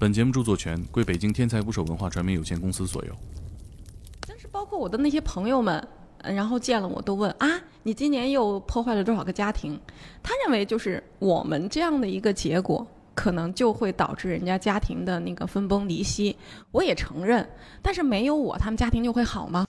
本节目著作权归北京天才捕手文化传媒有限公司所有。但是包括我的那些朋友们，然后见了我都问啊，你今年又破坏了多少个家庭？他认为就是我们这样的一个结果，可能就会导致人家家庭的那个分崩离析。我也承认，但是没有我，他们家庭就会好吗？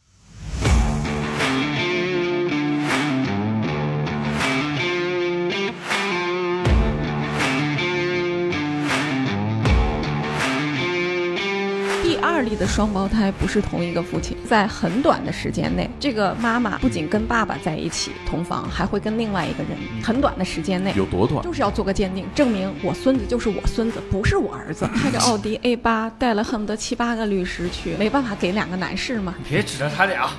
的双胞胎不是同一个父亲，在很短的时间内，这个妈妈不仅跟爸爸在一起同房，还会跟另外一个人。很短的时间内，有多短？就是要做个鉴定，证明我孙子就是我孙子，不是我儿子。开着奥迪 A 八，带了恨不得七八个律师去，没办法给两个男士嘛。别指着他俩，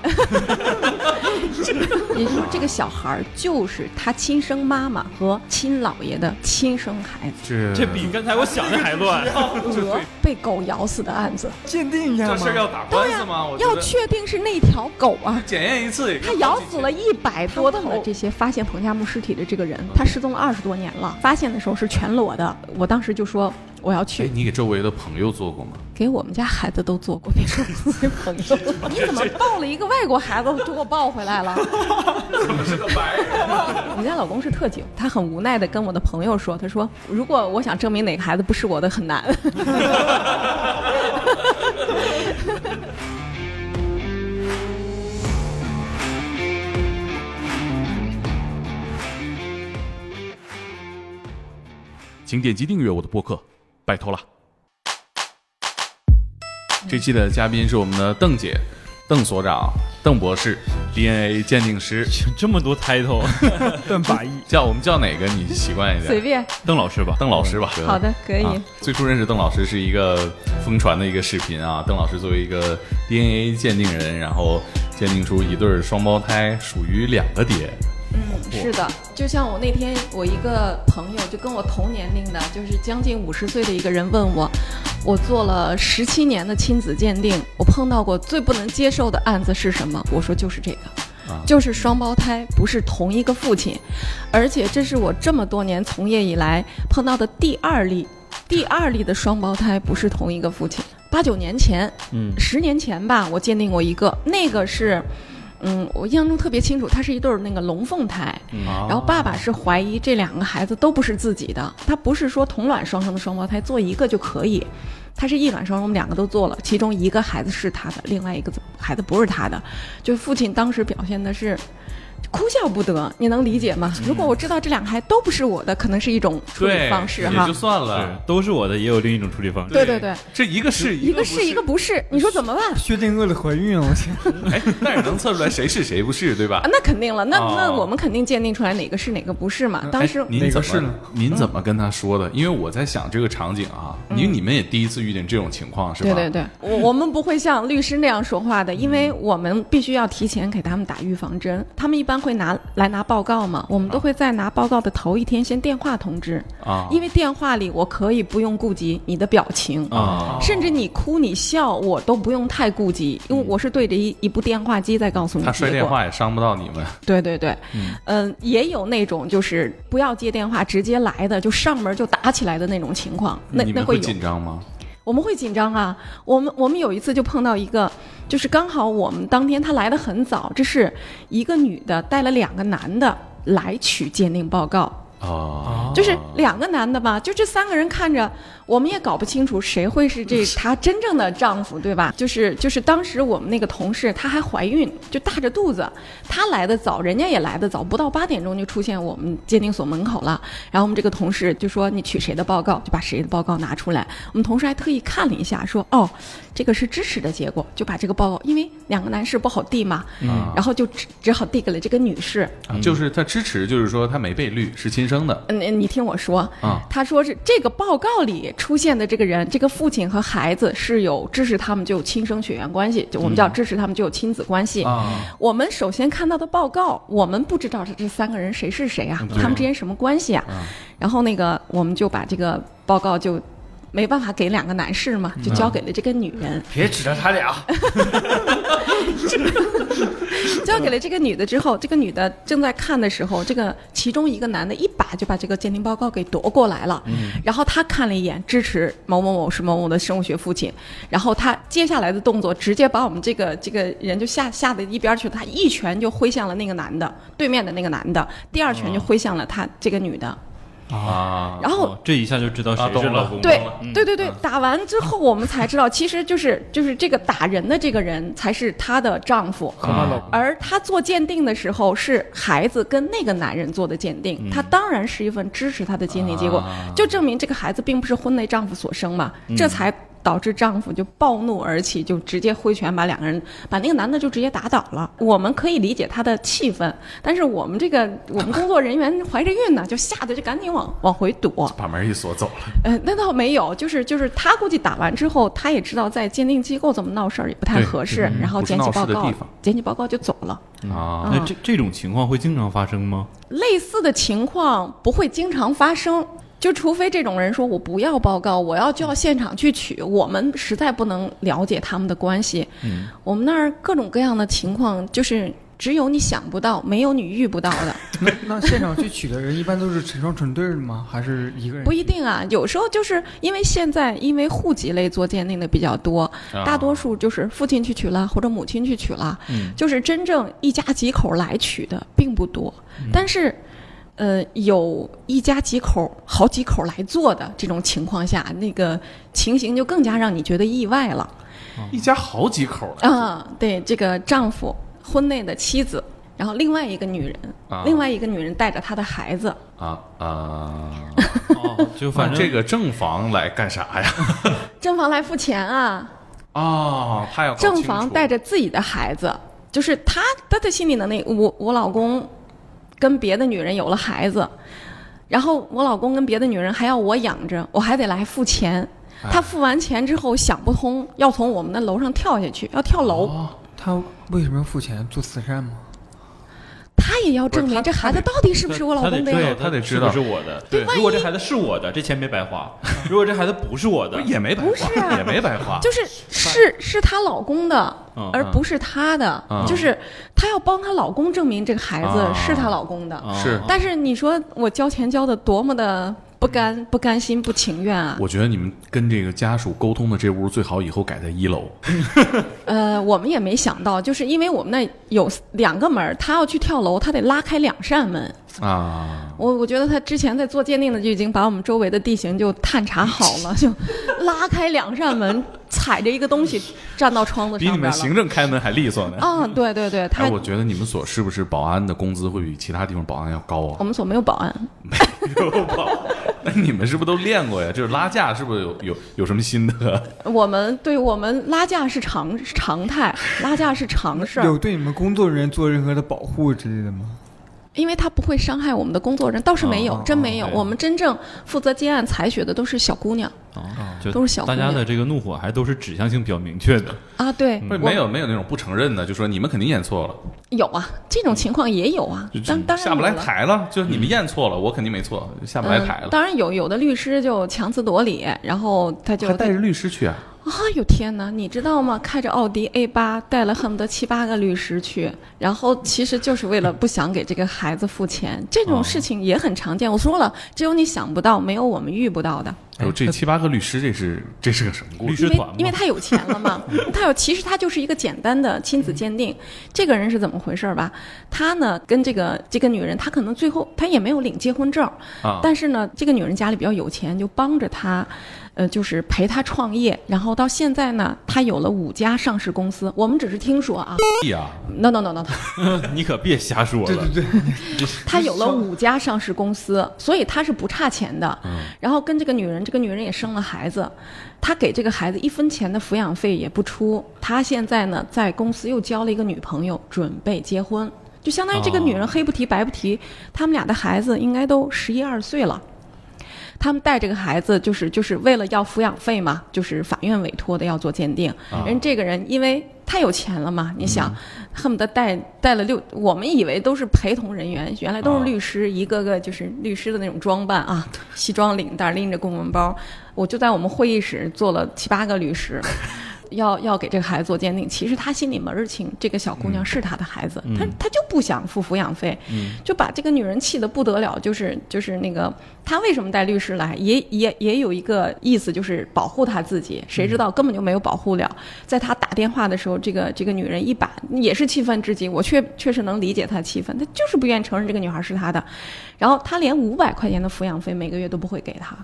也就是说，这个小孩就是他亲生妈妈和亲姥爷的亲生孩子。这这比刚才我想的还乱。鹅被狗咬死的案子，鉴定一下这？事儿要打官司吗？我要确定是那条狗啊。检验一次也他咬死了一百多头。这些发现彭加木尸体的这个人，他失踪了二十多年了，发现的时候是全裸的。我当时就说我要哎去，，你给周围的朋友做过吗？给我们家孩子都做过，别说自己朋友。你怎么抱了一个外国孩子就给我抱回来了？怎么是个白人。我们家老公是特警，他很无奈的跟我的朋友说：“他说如果我想证明哪个孩子不是我的，很难。” 请点击订阅我的播客，拜托了。这期的嘉宾是我们的邓姐、邓所长、邓博士，DNA 鉴定师。这么多 title，邓法医，叫我们叫哪个你习惯一点？随便，邓老师吧，邓老师吧。好的，可以。啊，最初认识邓老师是一个疯传的一个视频啊。邓老师作为一个 DNA 鉴定人，然后鉴定出一对儿双胞胎属于两个爹。嗯，是的，就像我那天，我一个朋友就跟我同年龄的，就是将近五十岁的一个人问我，我做了十七年的亲子鉴定，我碰到过最不能接受的案子是什么？我说就是这个。啊就是双胞胎不是同一个父亲，而且这是我这么多年从业以来碰到的第二例，第二例的双胞胎不是同一个父亲。八九年前，嗯，十年前吧，我鉴定过一个，那个是，嗯，我印象中特别清楚，他是一对儿那个龙凤胎，嗯然后爸爸是怀疑这两个孩子都不是自己的，他不是说同卵双生的双胞胎做一个就可以，他是异卵双生，我们两个都做了，其中一个孩子是他的，另外一个孩子不是他的，就父亲当时表现的是。哭笑不得，你能理解吗？如果我知道这两个孩子都不是我的，可能是一种处理方式哈也就。算了。都是我的，也有另一种处理方式。对对对，这一个是一个是一个不是，你说怎么办？薛定谔的怀孕了，我天！哎，但是能测出来谁是谁不是，对吧 啊，？那肯定了，那、哦那我们肯定鉴定出来哪个是哪个不是嘛。当时哎您怎么是您怎么跟他说的？因为我在想这个场景啊，因为你们也第一次遇见这种情况是吧？嗯对对对，我我们不会像律师那样说话的，因为我们必须要提前给他们打预防针。他们一般会拿来拿报告嘛，我们都会在拿报告的头一天先电话通知，啊，因为电话里我可以不用顾及你的表情。啊，甚至你哭你笑，我都不用太顾及，因为我是对着一一部电话机在告诉你他摔。电话也伤不到你们。对对对，嗯、也有那种就是不要接电话直接来的，就上门就打起来的那种情况，那那会。紧张吗？我们会紧张啊。我们我们有一次就碰到一个，就是刚好我们当天他来的很早，这是一个女的带了两个男的来取鉴定报告。哦，就是两个男的吧，就这三个人看着，我们也搞不清楚谁会是这 她真正的丈夫，对吧？就是就是当时我们那个同事她还怀孕，就大着肚子，她来的早，人家也来的早，不到八点钟就出现我们鉴定所门口了。然后我们这个同事就说你取谁的报告，就把谁的报告拿出来。我们同事还特意看了一下，说哦，这个是支持的结果，就把这个报告，因为两个男士不好递嘛，嗯然后就只只好递给了这个女士。啊就是他支持，就是说他没被绿，是亲生的嗯，你听我说，啊他说是这个报告里出现的这个人，这个父亲和孩子是有支持他们就有亲生血缘关系，就我们叫支持他们就有亲子关系。啊，我们首先看到的报告，我们不知道这这三个人谁是谁啊，他们之间什么关系啊？然后那个我们就把这个报告就没办法给两个男士嘛，就交给了这个女人。别指着他俩，交给了这个女的之后，这个女的正在看的时候，这个其中一个男的一把就把这个鉴定报告给夺过来了，然后他看了一眼，支持某某某是某某的生物学父亲，然后他接下来的动作直接把我们这个这个人就吓吓得一边去了，他一拳就挥向了那个男的，对面的那个男的，第二拳就挥向了他这个女的，啊，然后哦这一下就知道谁是老公对了。嗯对对对，打完之后我们才知道，其实就是就是这个打人的这个人才是她的丈夫，而她做鉴定的时候是孩子跟那个男人做的鉴定，她当然是一份支持她的鉴定结果，啊就证明这个孩子并不是婚内丈夫所生嘛，这才。导致丈夫就暴怒而起，就直接挥拳把两个人把那个男的就直接打倒了。我们可以理解他的气愤，但是我们这个我们工作人员怀着孕呢，就吓得就赶紧往往回躲。把门一锁走了。呃，那倒没有，就是就是他估计打完之后，他也知道在鉴定机构这么闹事儿也不太合适，然后捡起报告捡起报告就走了。啊，那这这种情况会经常发生吗？类似的情况不会经常发生，就除非这种人说我不要报告，我要就要现场去取，我们实在不能了解他们的关系。嗯，我们那儿各种各样的情况，就是只有你想不到，没有你遇不到的。那那现场去取的人一般都是成双成对的吗？还是一个人？不一定啊，有时候就是因为现在因为户籍类做鉴定的比较多，啊大多数就是父亲去取了或者母亲去取了，嗯就是真正一家几口来取的并不多，但是。呃，有一家几口、好几口来做的这种情况下，那个情形就更加让你觉得意外了一家好几口儿啊！对，这个丈夫婚内的妻子，然后另外一个女人，啊另外一个女人带着她的孩子，啊啊！哦，就反正这个正房来干啥呀？正房来付钱啊，啊，他要搞正房带着自己的孩子，就是他他的心里的那我我老公跟别的女人有了孩子，然后我老公跟别的女人还要我养着，我还得来付钱。哎他付完钱之后想不通，要从我们的楼上跳下去，要跳楼。哦他为什么要付钱做慈善吗？他也要证明这孩子到底是不是我老公的对呀？他得知道是不是我的。对如果这孩子是我的，这钱没白花；如果这孩子不是我的，也没白花，不是啊 也没白花，就是是是她老公的嗯，而不是她的嗯，就是她要帮她老公证明这个孩子啊是她老公的。啊是但是你说我交钱交的多么的不甘、不甘心、不情愿啊！我觉得你们跟这个家属沟通的这屋最好以后改在一楼。呃，我们也没想到，就是因为我们那有两个门，他要去跳楼，他得拉开两扇门。啊，我我觉得他之前在做鉴定的就已经把我们周围的地形就探查好了，就拉开两扇门，踩着一个东西站到窗子上比你们。行政开门还利索呢。啊，对对对，他哎，我觉得你们所是不是保安的工资会比其他地方保安要高啊我？们所没有保安，没有保那你们是不是都练过呀？就是拉架，是不是有有有什么心得？我们对我们拉架是常常态，拉架是常事儿，有对你们工作人员做任何的保护之类的吗？因为他不会伤害我们的工作人，倒是没有，哦真没有。对我们真正负责接案采血的都是小姑娘哦就都是小姑娘大家的这个怒火还都是指向性比较明确的。啊，对，没有没有那种不承认的，就说你们肯定验错了，有啊，这种情况也有啊，当当然下不来台了，就是你们验错了，我肯定没错，下不来台嗯。了。当然有，有的律师就强词夺理，然后他就还带着律师去啊？啊，有天哪，你知道吗？开着奥迪 A 八，带了恨不得七八个律师去，然后其实就是为了不想给这个孩子付钱，这种事情也很常见。我说了，只有你想不到，没有我们遇不到的。哎呦，这七八个律师，这是这是个什么故事？律师团因为因为他有钱了嘛，他有其实他就是一个简单的亲子鉴定。这个人是怎么回事儿吧？他呢跟这个这个女人，他可能最后他也没有领结婚证，啊，但是呢，这个女人家里比较有钱，就帮着她，呃，就是陪他创业。然后到现在呢，他有了五家上市公司。我们只是听说啊呀，，no no no no，no 你可别瞎说了。对对 对，他有了五家上市公司，所以他是不差钱的。然后跟这个女人，这个女人也生了孩子，他给这个孩子一分钱的抚养费也不出。他现在呢，在公司又交了一个女朋友，准备结婚。就相当于这个女人哦黑不提白不提，他们俩的孩子应该都十一二岁了。他们带这个孩子，就是就是为了要抚养费嘛，就是法院委托的要做鉴定。啊人这个人因为太有钱了嘛，你想，恨不得带带了六，我们以为都是陪同人员，原来都啊是律师，一个个就是律师的那种装扮啊，西装领带，拎着公文包。我就在我们会议室坐了七八个律师。要要给这个孩子做鉴定，其实他心里门儿清，这个小姑娘是他的孩子，他他就不想付抚养费，就把这个女人气得不得了。就是就是那个他为什么带律师来，也也也有一个意思，就是保护他自己。谁知道根本就没有保护了。在他打电话的时候，这个这个女人一把也是气愤至极，我确确实能理解她的气愤，她就是不愿意承认这个女孩是他的，然后他连五百块钱的抚养费每个月都不会给他，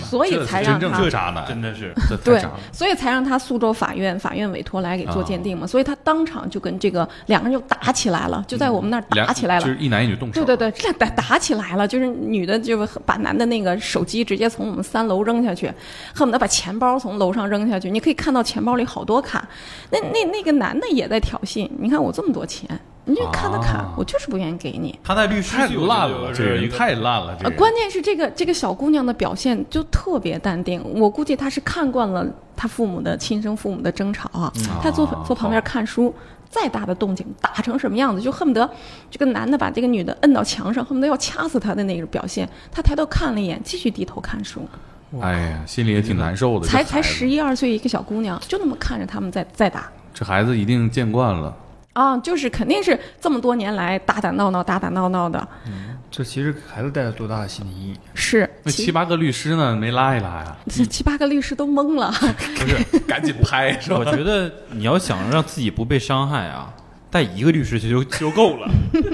所以才让他真正的渣男，真的是对。，所以才让他苏州法院法院委托来给做鉴定嘛，所以他当场就跟这个两个人就打起来了，就在我们那儿打起来了。就是一男一女动手。对对对，这打打起来了，就是女的就把男的那个手机直接从我们三楼扔下去，恨不得把钱包从楼上扔下去。你可以看到钱包里好多卡，那那那个男的也在挑衅。你看我这么多钱，你就看的卡，啊我就是不愿意给你。他在律师太烂了，这人太烂了，这呃，人。关键是这个这个小姑娘的表现就特别淡定，我估计她是看惯了她父母的亲生父母的争吵啊，她坐啊坐旁边看书，再大的动静打成什么样子，就恨不得这个男的把这个女的摁到墙上，恨不得要掐死她的那个表现，她抬头看了一眼，继续低头看书，哎呀，心里也挺难受的。才才十一二岁一个小姑娘，就那么看着他们在在打。这孩子一定见惯了。啊，就是肯定是这么多年来打打闹闹、打打闹闹的，嗯这其实给孩子带来多大的心理阴影？是其那七八个律师呢，没拉一拉呀？这七八个律师都懵了。不是，赶紧拍是吧？我觉得你要想让自己不被伤害啊，带一个律师去就 就够了。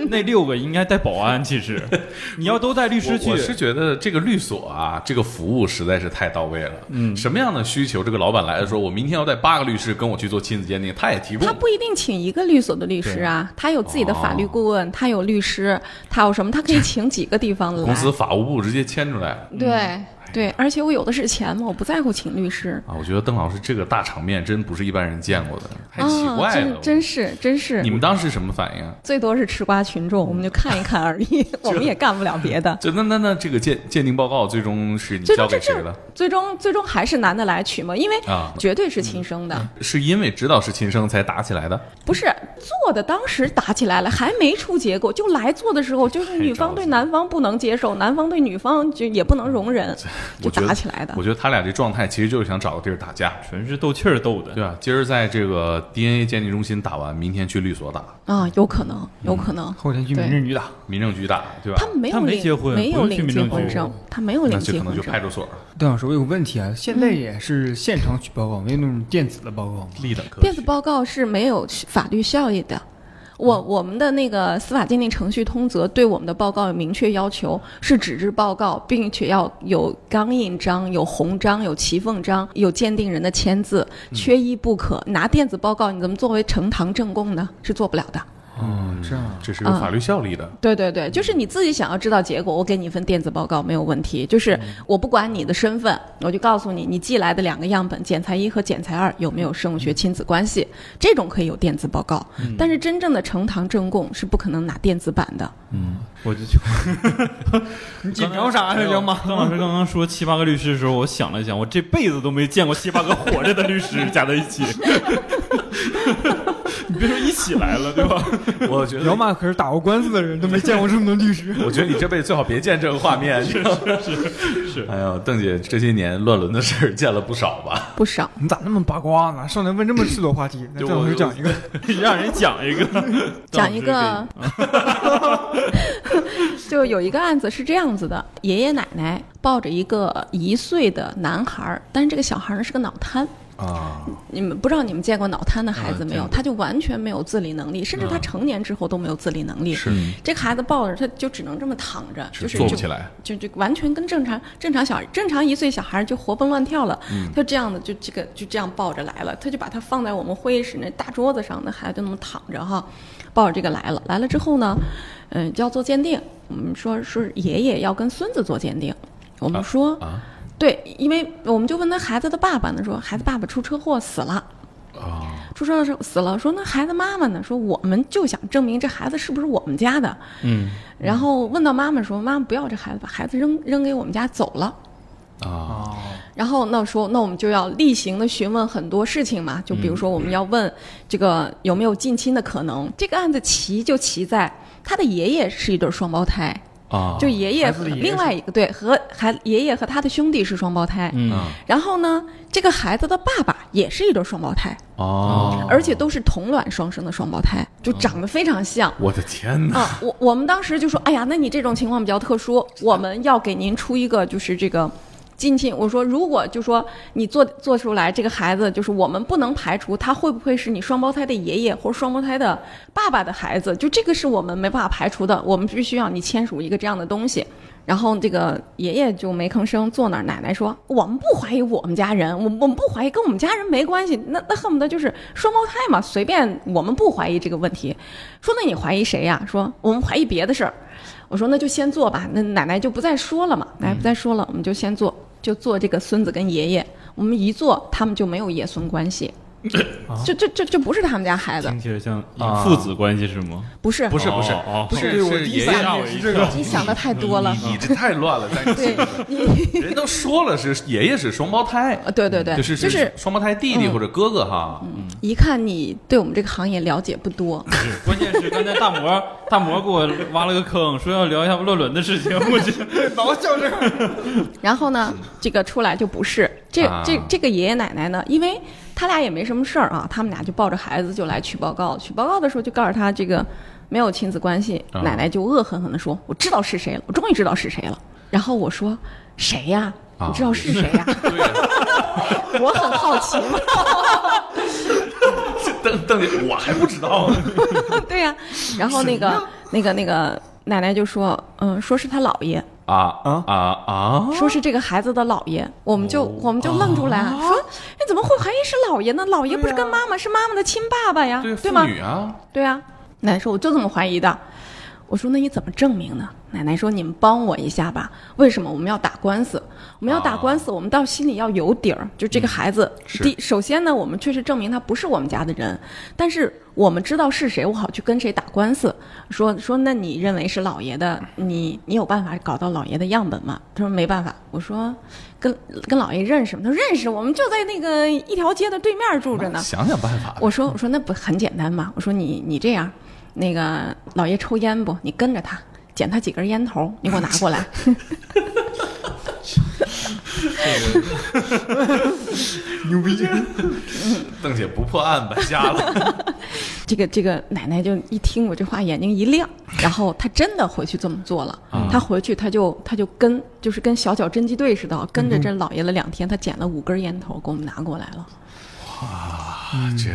那六个应该带保安，其实 你要都带律师去我我，是觉得这个律所啊，这个服务实在是太到位了。嗯，什么样的需求，这个老板来了说，我明天要带八个律师跟我去做亲子鉴定，他也提供他。不一定请一个律所的律师啊，他有自己的法律顾问，他有律师，他有什么？他可以请几个地方的来。公司法务部直接牵出来对对，而且我有的是钱嘛，我不在乎请律师。啊！我觉得邓老师这个大场面真不是一般人见过的，太奇啊，怪了。真真是真是你，们当时什么反应啊？最多是吃瓜群众，我们就看一看而已，我们也干不了别的。就那那那这个鉴鉴定报告最终是你交给谁了？最终最终还是男的来取嘛，因为啊绝对是亲生的，是因为知道是亲生才打起来的？不是做的当时打起来了，还没出结果，就来做的时候，就是女方对男方不能接受，男方对女方就也不能容忍，就我觉得打起来的我。觉得他俩这状态其实就是想找个地儿打架，纯是斗气儿斗的。对啊？今儿在这个 DNA 鉴定中心打完，明天去律所打，啊，有可能，有可能。后天去民政局打，民政局打，对吧他？们没有领结婚没有领结婚证，他没有领结婚证那就可能。就派出所了，邓老师，我有个问题啊，现在也是现场取报告，没有那种电子的报告吗？立等科电子报告是没有法律效益的。我我们的那个司法鉴定程序通则对我们的报告有明确要求，是纸质报告，并且要有钢印章、有红章、有骑缝章、有鉴定人的签字，缺一不可。拿电子报告你怎么作为呈堂证供呢？是做不了的。哦，这样啊，这是有法律效力的。对对对，就是你自己想要知道结果，我给你一份电子报告没有问题。就是我不管你的身份，我就告诉你，你寄来的两个样本，检材一和检材二有没有生物学亲子关系，这种可以有电子报告。但是真正的呈堂证供是不可能拿电子版的。嗯我就去。你紧张啥呀，杨妈？邓老师刚刚说七八个律师的时候，我想了一想，我这辈子都没见过七八个活着的律师加在一起。你别说一起来了，对吧？我觉得姚，妈可是打过官司的人，都没见过这么多律师。我觉得你这辈子最好别见这个画面。是是是。哎呦，邓姐这些年乱伦的事儿见了不少吧？不少，你咋那么八卦呢？上来问这么赤裸话题，那就邓老师讲一个。让人讲一个，讲一个，就有一个案子是这样子的：爷爷奶奶抱着一个一岁的男孩，但是这个小孩儿呢是个脑瘫。啊，你们不知道你们见过脑瘫的孩子没有？他就完全没有自理能力，甚至他成年之后都没有自理能力。是。这个孩子抱着他就只能这么躺着，就是坐不起来。就就完全跟正常正常小正常一岁小孩就活蹦乱跳了，嗯。他就这样的就这个就这样抱着来了，他就把他放在我们会议室那大桌子上，那孩子就那么躺着哈，抱着这个来了，来了之后呢，嗯、就要做鉴定，我们说说爷爷要跟孙子做鉴定，我们说、啊对，因为我们就问他孩子的爸爸呢，说孩子爸爸出车祸死了。啊，出车祸死了，说那孩子妈妈呢？说我们就想证明这孩子是不是我们家的。嗯，然后问到妈妈说：“妈妈不要这孩子，把孩子扔扔给我们家走了。啊，哦，”然后那说那我们就要例行的询问很多事情嘛，就比如说我们要问这个有没有近亲的可能。这个案子奇就奇在他的爷爷是一对双胞胎，啊，就爷爷另外一个对和孩爷爷和他的兄弟是双胞胎，嗯。嗯。然后呢，这个孩子的爸爸也是一对双胞胎，哦，而且都是同卵双生的双胞胎，就长得非常像。我的天哪！啊，我我们当时就说，哎呀，那你这种情况比较特殊，我们要给您出一个就是这个近亲。我说，如果就说你做做出来这个孩子，就是我们不能排除他会不会是你双胞胎的爷爷或者双胞胎的爸爸的孩子，就这个是我们没办法排除的，我们必须要你签署一个这样的东西。然后这个爷爷就没吭声，坐那儿。奶奶说：“我们不怀疑我们家人，我我们不怀疑，跟我们家人没关系。那那恨不得就是双胞胎嘛，随便我们不怀疑这个问题。说那你怀疑谁呀？说我们怀疑别的事儿。我说那就先做吧。那奶奶就不再说了嘛，奶奶不再说了，我们就先做，就做这个孙子跟爷爷。我们一做，他们就没有爷孙关系，就这这这不是他们家孩子，听起来像啊。父子关系是吗？不是。不是不是。不是对我是爷爷第一反应是这个，你想的太多了。你这太乱了，在你对。你，人都说了是爷爷是双胞胎，呃对对对，就是就是双胞胎弟弟嗯。或者哥哥哈。一看你对我们这个行业了解不多，关键是刚才大魔大魔给我挖了个坑，说要聊一下乱伦的事情，我去，老较这。然后呢，这个出来就不是。这啊。这这个爷爷奶奶呢，因为他俩也没什么事儿啊，他们俩就抱着孩子就来取报告，取报告的时候就告诉他这个没有亲子关系，啊奶奶就恶狠狠地说：“我知道是谁了，我终于知道是谁了。”然后我说：“谁呀？啊你知道是谁呀？我很好奇嘛。邓邓姐，我还不知道呢。对呀、然后那个那个那个奶奶就说：“嗯，说是他姥爷。”啊啊啊啊！说是这个孩子的姥爷，我们就、我们就愣住了，说你怎么会怀疑是姥爷呢？姥爷不是跟妈妈、是妈妈的亲爸爸呀，对，对吗？妇女啊，对啊，奶奶说我就这么怀疑的。我说那你怎么证明呢？奶奶说你们帮我一下吧。为什么我们要打官司？我们要打官司，我们到心里要有底儿。就这个孩子，第首先呢，我们确实证明他不是我们家的人，但是我们知道是谁，我好去跟谁打官司。说说那你认为是老爷的，你你有办法搞到老爷的样本吗？他说没办法。我说跟跟老爷认识吗？他说认识，我们就在那个一条街的对面住着呢。想想办法。我说我说那不很简单吗？我说你你这样，那个老爷抽烟不？你跟着他捡他几根烟头，你给我拿过来。牛逼！邓姐不破案白瞎了。这个这个奶奶就一听我这话，眼睛一亮，然后她真的回去这么做了。啊她回去，她就她就跟就是跟小小侦缉队似的，跟着这老爷了两天，她捡了五根烟头给我们拿过来了。哇这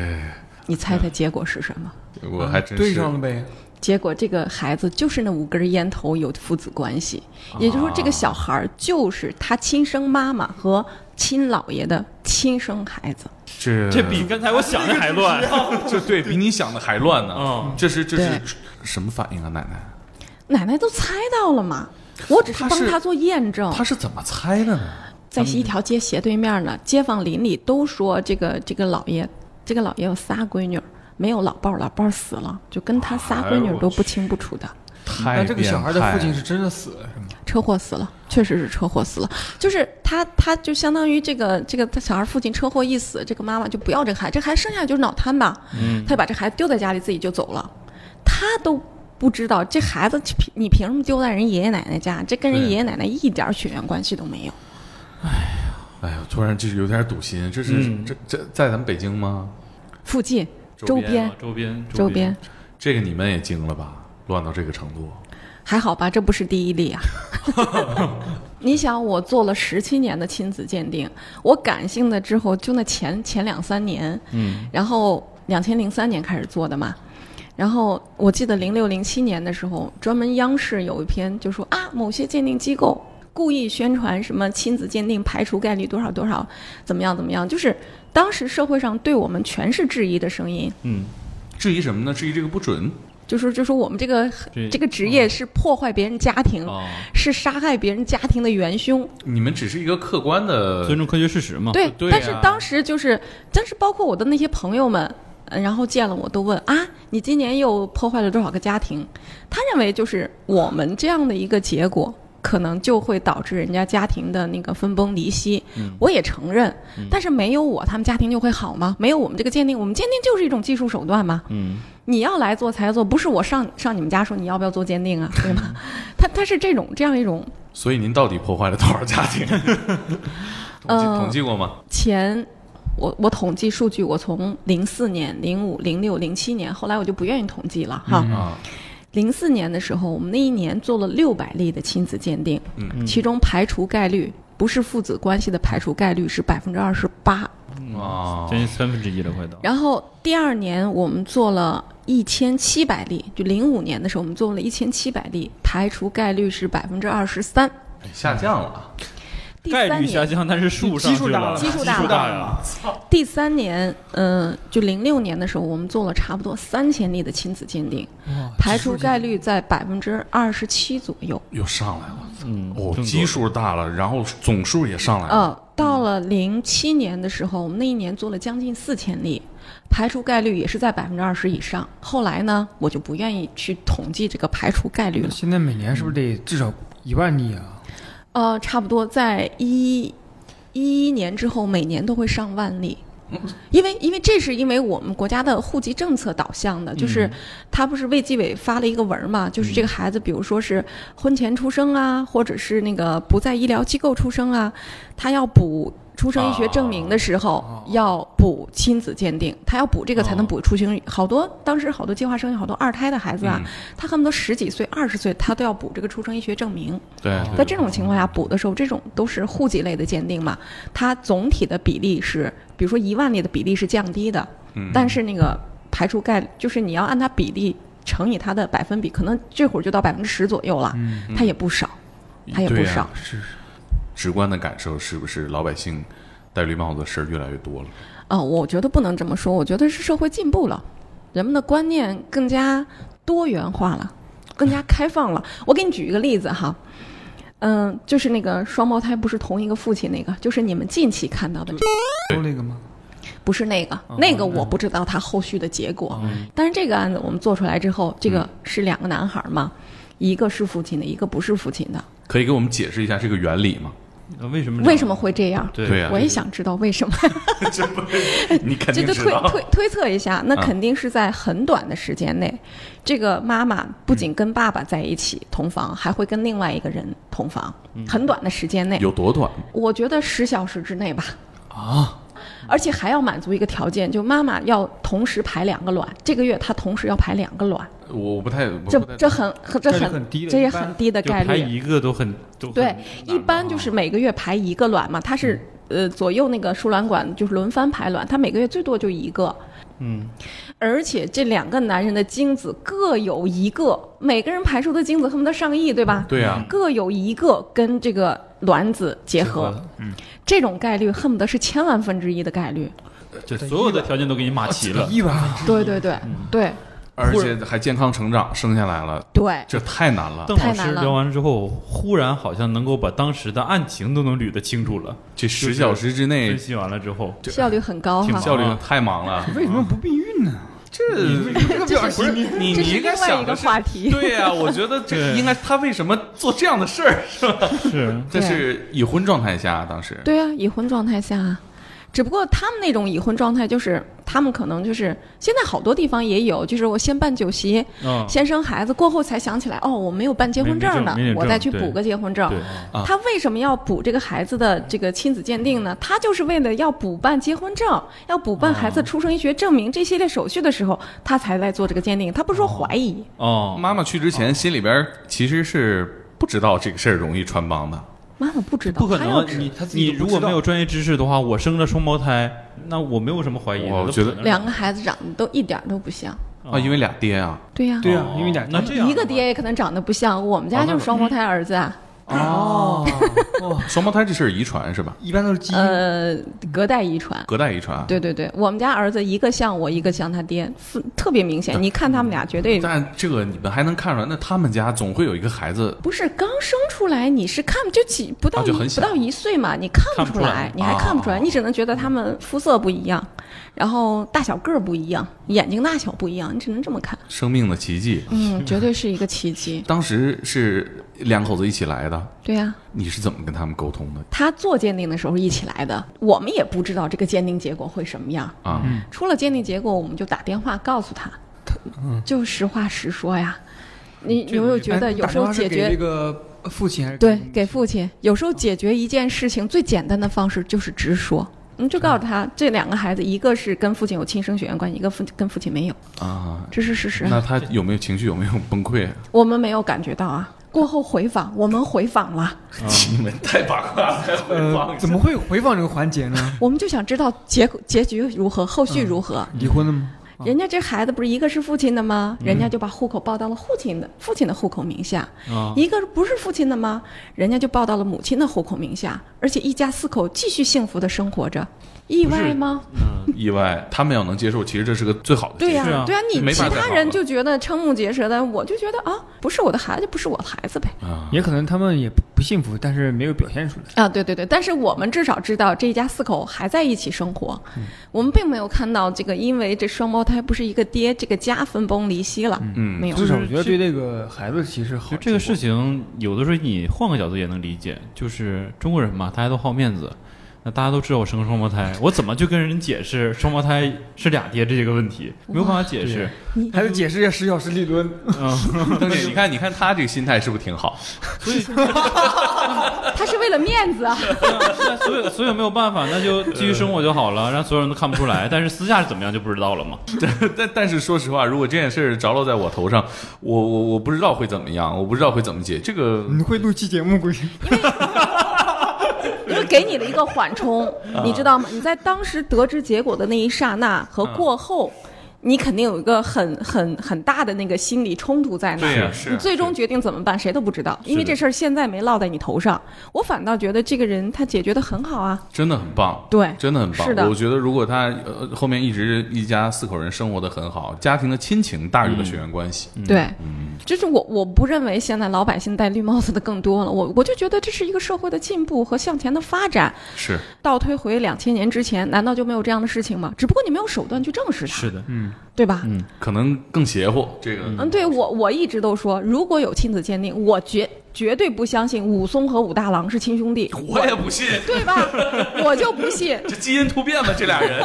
你猜猜结果是什么？我还真对上了呗。结果这个孩子就是那五根烟头有父子关系，也就是说，这个小孩儿就是他亲生妈妈和亲姥爷的亲生孩子。这这比刚才我想的还乱。这对比你想的还乱呢。嗯这是这是什么反应啊，奶奶？奶奶都猜到了嘛，我只是帮他做验证。他是怎么猜的呢？在一条街斜对面呢，街坊邻里都说这个这个老爷，这个老爷有仨闺女儿，没有老伴儿，老伴儿死了，就跟他仨闺女都不清不楚的。太那这个小孩的父亲是真的死了是吗？车祸死了，确实是车祸死了。就是他，他就相当于这个这个他小孩父亲车祸一死，这个妈妈就不要这个孩子，这孩子生下来就是脑瘫吧，嗯，他就把这孩子丢在家里，自己就走了，他都不知道这孩子你凭什么丢在人爷爷奶奶家？这跟人爷爷奶奶一点血缘关系都没有。哎呀，哎呀，突然就是有点堵心。这是、嗯这这在咱们北京吗？附近周边啊周边周边这个你们也惊了吧？乱到这个程度。还好吧，这不是第一例啊。你想，我做了十七年的亲子鉴定，我感性的之后就那前前两三年，嗯，然后两千零三年开始做的嘛。然后我记得零六零七年的时候，专门央视有一篇就说啊，某些鉴定机构故意宣传什么亲子鉴定排除概率多少多少，怎么样怎么样，就是当时社会上对我们全是质疑的声音，嗯，质疑什么呢？质疑这个不准。就说就说我们这个这这个职业是破坏别人家庭，哦，是杀害别人家庭的元凶。你们只是一个客观的尊重科学事实嘛。对，但是当时就是，但是包括我的那些朋友们，呃然后见了我都问啊，你今年又破坏了多少个家庭？他认为就是我们这样的一个结果，可可能就会导致人家家庭的那个分崩离析。嗯我也承认，但是没有我，他们家庭就会好吗？没有我们这个鉴定，我们鉴定就是一种技术手段嘛。嗯，你要来做才做，不是我上上你们家说你要不要做鉴定啊，对吗？他他是这种这样一种所以您到底破坏了多少家庭？统计呃统计过吗？前，我我统计数据，我从零四年、零五、零六、零七年，后来我就不愿意统计了哈。啊，零四年的时候，我们那一年做了六百例的亲子鉴定，嗯其中排除概率不是父子关系的排除概率是百分之二十八。啊，将近三分之一了，快到。然后第二年我们做了一千七百例，就零五年的时候我们做了一千七百例，排除概率是百分之二十三。下降了。第概三年，率下降，但是数上去了，基数大了大呀。第三年，嗯、就零六年的时候，我们做了差不多三千例的亲子鉴定，排除概率在百分之二十七左右。又上来了，嗯，哦，更多基数大了，然后总数也上来了。呃，到了零七年的时候，我们那一年做了将近四千例，排除概率也是在百分之二十以上。后来呢，我就不愿意去统计这个排除概率了。现在每年是不是得至少一万例啊？呃，差不多在一一一年之后，每年都会上万例。因为，因为这是因为我们国家的户籍政策导向的，就是他不是卫计委发了一个文儿嘛，就是这个孩子，比如说是婚前出生啊，或者是那个不在医疗机构出生啊，他要补出生医学证明的时候，要补亲子鉴定，他要补这个才能补出生。好多当时好多计划生育好多二胎的孩子啊，嗯他恨不得十几岁、二十岁，他都要补这个出生医学证明。对，在这种情况下补的时候，这种都是户籍类的鉴定嘛，它总体的比例是，比如说一万例的比例是降低的，嗯但是那个排除概率就是你要按它比例乘以它的百分比，可能这会儿就到百分之十左右了，它也不少，它也不少。是直观的感受是不是老百姓戴绿帽子的事儿越来越多了？哦，我觉得不能这么说，我觉得是社会进步了，人们的观念更加多元化了，更加开放了。我给你举一个例子哈，嗯，就是那个双胞胎不是同一个父亲那个，就是你们近期看到的这都那个吗？不是那个，那个我不知道他后续的结果。但是这个案子我们做出来之后，这个是两个男孩嘛，一个是父亲的，一个不是父亲的。可以给我们解释一下这个原理吗？那为什么？为什么？会这样？对对呀我也想知道为什么。你肯这就推定知道。推推测一下，那啊肯定是在很短的时间内，这个妈妈不仅跟爸爸在一起同房，还会跟另外一个人同房，很短的时间内，有多短？我觉得十小时之内吧。啊，而且还要满足一个条件，就妈妈要同时排两个卵，这个月她同时要排两个卵，我我不太，这不太这很很这很很低的这也很低的概率。排一个都很都很对，一般就是每个月排一个卵嘛，它是呃左右那个输卵管就是轮番排卵，它每个月最多就一个。嗯，而且这两个男人的精子各有一个，每个人排出的精子恨不得上亿，对吧？对呀、各有一个跟这个卵子结合，了嗯，这种概率恨不得是千万分之一的概率。就所有的条件都给你码齐了。对对对对而且还健康成长，生下来了，对，这太难了。邓老太难了师聊完之后，忽然好像能够把当时的案情都能捋得清楚了。这十小时之内分，析完了之后，效率很高效率太忙了。为什么不避孕呢？这这个表情，你你你应该另外一个想的是，话题。对呀、我觉得这应该他为什么做这样的事儿是吧？是这是已婚状态下，当时对啊，已婚状态下，只不过他们那种已婚状态，就是他们可能就是现在好多地方也有，就是我先办酒席，嗯，先生孩子，过后才想起来，哦，我没有办结婚证呢我再去补个结婚证。他为什么要补这个孩子的这个亲子鉴定呢？他就是为了要补办结婚证，要补办孩子出生医学证明这系列手续的时候，他才来做这个鉴定。他不是说怀疑，哦，妈妈去之前心里边其实是不知道这个事儿容易穿帮的。妈妈不知道，不可能，你你如果没有专业知识的话，我生了双胞胎，那我没有什么怀疑。我觉得两个孩子长得都一点都不像。啊，因为俩爹啊，对呀、对呀哦，因为俩那这样一个爹也可能长得不像，我们家就是双胞胎儿子啊，哦哦，双胞胎这事儿遗传是吧？一般都是基因。呃，隔代遗传。隔代遗传。对对对，我们家儿子一个像我，一个像他爹，分特别明显。你看他们俩绝对但这个你们还能看出来，那他们家总会有一个孩子，不是刚生出来，你是看就几不到一、啊就很小不到一岁嘛，你看看不出来来，你还看不出来，哦你只能觉得他们肤色不一样，然后大小个儿不一样，眼睛大小不一样，你只能这么看。生命的奇迹。嗯，绝对是一个奇迹。当时是两口子一起来的，对呀、你是怎么跟他们沟通的他做鉴定的时候一起来的，我们也不知道这个鉴定结果会什么样。啊？出了鉴定结果，我们就打电话告诉他，他就实话实说呀。你有没有觉得哎有时候解打电话是给这个父亲还是对给父亲，有时候解决一件事情最简单的方式就是直说。你就告诉他，这两个孩子，一个是跟父亲有亲生血缘关系，一个父跟父亲没有，啊，这是事实。那他有没有情绪？有没有崩溃？我们没有感觉到啊。过后回访，我们回访了，你们太八卦了，还回呃，怎么会回访这个环节呢？我们就想知道结结局如何，后续如何。离婚了吗？人家这孩子不是一个是父亲的吗？人家就把户口报到了父亲的父亲的户口名下，啊，一个不是父亲的吗？人家就报到了母亲的户口名下，而且一家四口继续幸福的生活着，意外吗？嗯意外？他们要能接受，其实这是个最好的结对呀、对呀、你其他人就觉得瞠目结舌的，我就觉得啊，不是我的孩子，不是我的孩子呗。啊，也可能他们也不不幸福，但是没有表现出来。啊，对对对，但是我们至少知道这一家四口还在一起生活，我们并没有看到这个因为这双胞胎不是一个爹，这个家分崩离析了，嗯没有至。少我觉得对这个孩子其实好。这个事情，有的时候你换个角度也能理解，就是中国人嘛，大家都好面子。那大家都知道我生个双胞胎，我怎么去跟人解释双胞胎是俩爹这个问题？没有办法解释。还得解释一下十小时理论。邓姐，你看，你看他这个心态是不是挺好？所以 他是为了面子啊，那所以所以没有办法，那就继续生活就好了，让所有人都看不出来。但是私下是怎么样就不知道了嘛。但但是说实话，如果这件事儿着落在我头上，我我我不知道会怎么样，我不知道会怎么解。这个你会录期节目估计？给你了一个缓冲，你知道吗？你在当时得知结果的那一刹那和过后。你肯定有一个很很很大的那个心理冲突在那儿，对呀是你最终决定怎么办，谁都不知道，因为这事儿现在没落在你头上。我反倒觉得这个人他解决的很好啊，真的很棒，对真的很棒。是的我觉得如果他呃后面一直一家四口人生活的很好，家庭的亲情大于了血缘关系。对，就是我我不认为现在老百姓戴绿帽子的更多了，我我就觉得这是一个社会的进步和向前的发展。是，倒推回两千年之前，难道就没有这样的事情吗？只不过你没有手段去证实它，是的，对吧？嗯，可能更邪乎。这个嗯，对我我一直都说，如果有亲子鉴定，我绝绝对不相信武松和武大郎是亲兄弟，我也不信，对吧？我就不信，这基因突变吧，这俩人。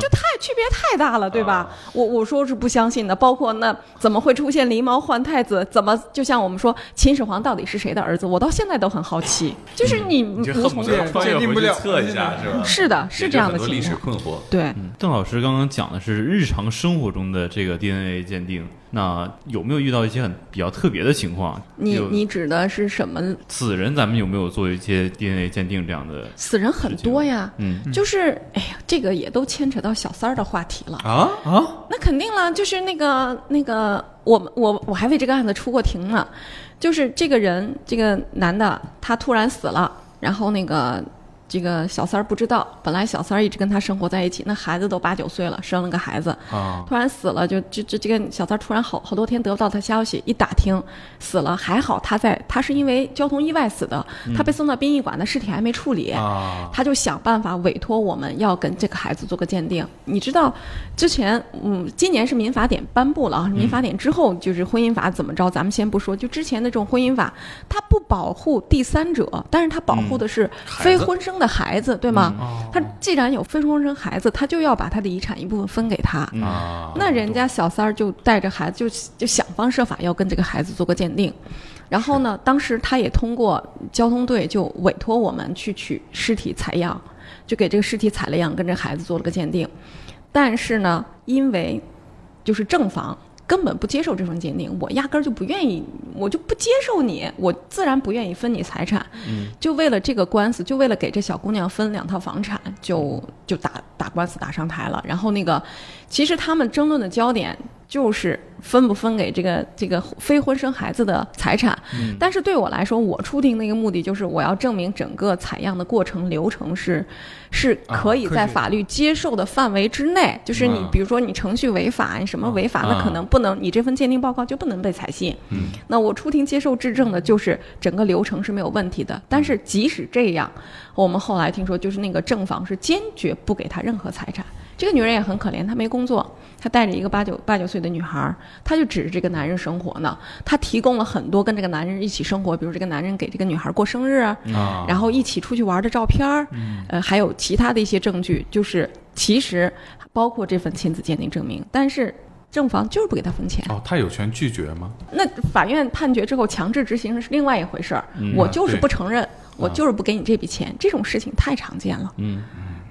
就太区别太大了，对吧？我我说是不相信的，包括那怎么会出现狸猫换太子？怎么就像我们说秦始皇到底是谁的儿子？我到现在都很好奇，就是你你这无从鉴定不了测一下，是吧？是的，是这样的很多历史情况。困惑。对，邓老师刚刚讲的是日常生活中的这个 DNA 鉴定，那有没有遇到一些很比较特别的情况？你你指的是什么？死人，咱们有没有做一些 DNA 鉴定这样的？死人很多呀，嗯，就是哎呀，这个也都牵扯到小三儿的话题了啊。啊，那肯定了，就是那个那个，我们我我还为这个案子出过庭呢，就是这个人这个男的他突然死了，然后那个这个小三儿不知道，本来小三儿一直跟他生活在一起，那孩子都八九岁了，生了个孩子，啊，突然死了，就这这这个小三儿突然好好多天得不到他消息，一打听死了，还好他在，他是因为交通意外死的，他被送到殡仪馆，的尸体还没处理，啊，他就想办法委托我们要跟这个孩子做个鉴定。你知道，之前嗯，今年是民法典颁布了啊，民法典之后就是婚姻法怎么着，咱们先不说。就之前的这种婚姻法，它不保护第三者，但是它保护的是非婚生的孩子，对吗？他既然有非婚生孩子，他就要把他的遗产一部分分给他。啊，那人家小三儿就带着孩子，就就想方设法要跟这个孩子做个鉴定。然后呢，当时他也通过交通队就委托我们去取尸体采样，就给这个尸体采了样，跟这孩子做了个鉴定。但是呢，因为就是正房根本不接受这份鉴定，我压根儿就不愿意，我就不接受你，我自然不愿意分你财产。就为了这个官司，就为了给这小姑娘分两套房产，就就打打官司打上台了。然后那个，其实他们争论的焦点就是分不分给这个这个非婚生孩子的财产。但是对我来说，我出庭的一个目的就是我要证明整个采样的过程流程是是可以在法律接受的范围之内。就是你嗯比如说你程序违法，你什么违法，那啊可能不能你这份鉴定报告就不能被采信。嗯，那我出庭接受质证的就是整个流程是没有问题的。但是即使这样，我们后来听说，就是那个正房是坚决不给他任何财产。这个女人也很可怜，她没工作，她带着一个八九八九岁的女孩她，就指着这个男人生活呢。她提供了很多跟这个男人一起生活，比如这个男人给这个女孩过生日啊，啊，然后一起出去玩的照片儿，呃，还有其他的一些证据，就是其实包括这份亲子鉴定证明，但是正房就是不给他分钱。哦，他有权拒绝吗？那法院判决之后强制执行是另外一回事儿，我就是不承认，我就是不给你这笔钱，这种事情太常见了。嗯，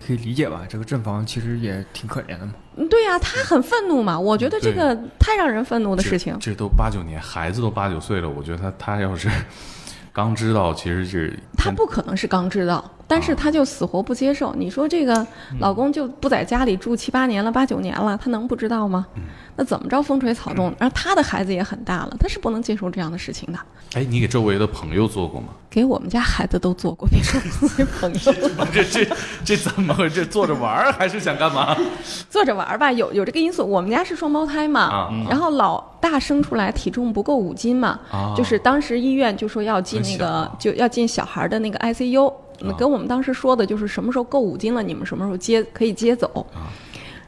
可以理解吧？这个正房其实也挺可怜的嘛。嗯对呀、他很愤怒嘛，我觉得这个太让人愤怒的事情。这都八九年，孩子都八九岁了，我觉得他他要是刚知道，其实是他不可能是刚知道，但是他就死活不接受。你说这个老公就不在家里住七八年了，八九年了，他能不知道吗？那怎么着风吹草动？然后他的孩子也很大了，他是不能接受这样的事情的。哎，你给周围的朋友做过吗？给我们家孩子都做过，别说自己朋友。这这这怎么回事？坐着玩儿还是想干嘛？坐着玩儿吧，有有这个因素。我们家是双胞胎嘛，啊然后老大生出来体重不够五斤嘛，啊就是当时医院就说要进那个小就要进小孩的那个 ICU，那啊。跟我们当时说的就是什么时候够五斤了，你们什么时候接可以接走。啊。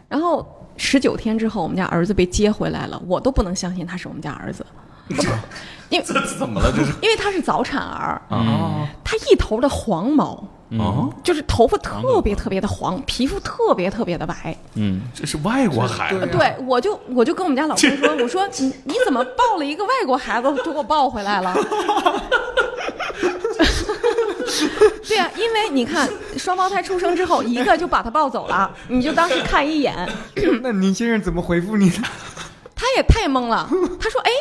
然后十九天之后，我们家儿子被接回来了，我都不能相信他是我们家儿子，因为这怎么了？就是？因为他是早产儿，哦，他一头的黄毛。哦，就是头发特别特别的黄，皮肤特别特别的白，嗯，这是外国孩子。对对，我就我就跟我们家老公说，我说你你怎么抱了一个外国孩子就给我抱回来了？对啊、因为你看双胞胎出生之后，一个就把他抱走了，你就当时看一眼，那您先生怎么回复你的？他也他也懵了，他说：“哎，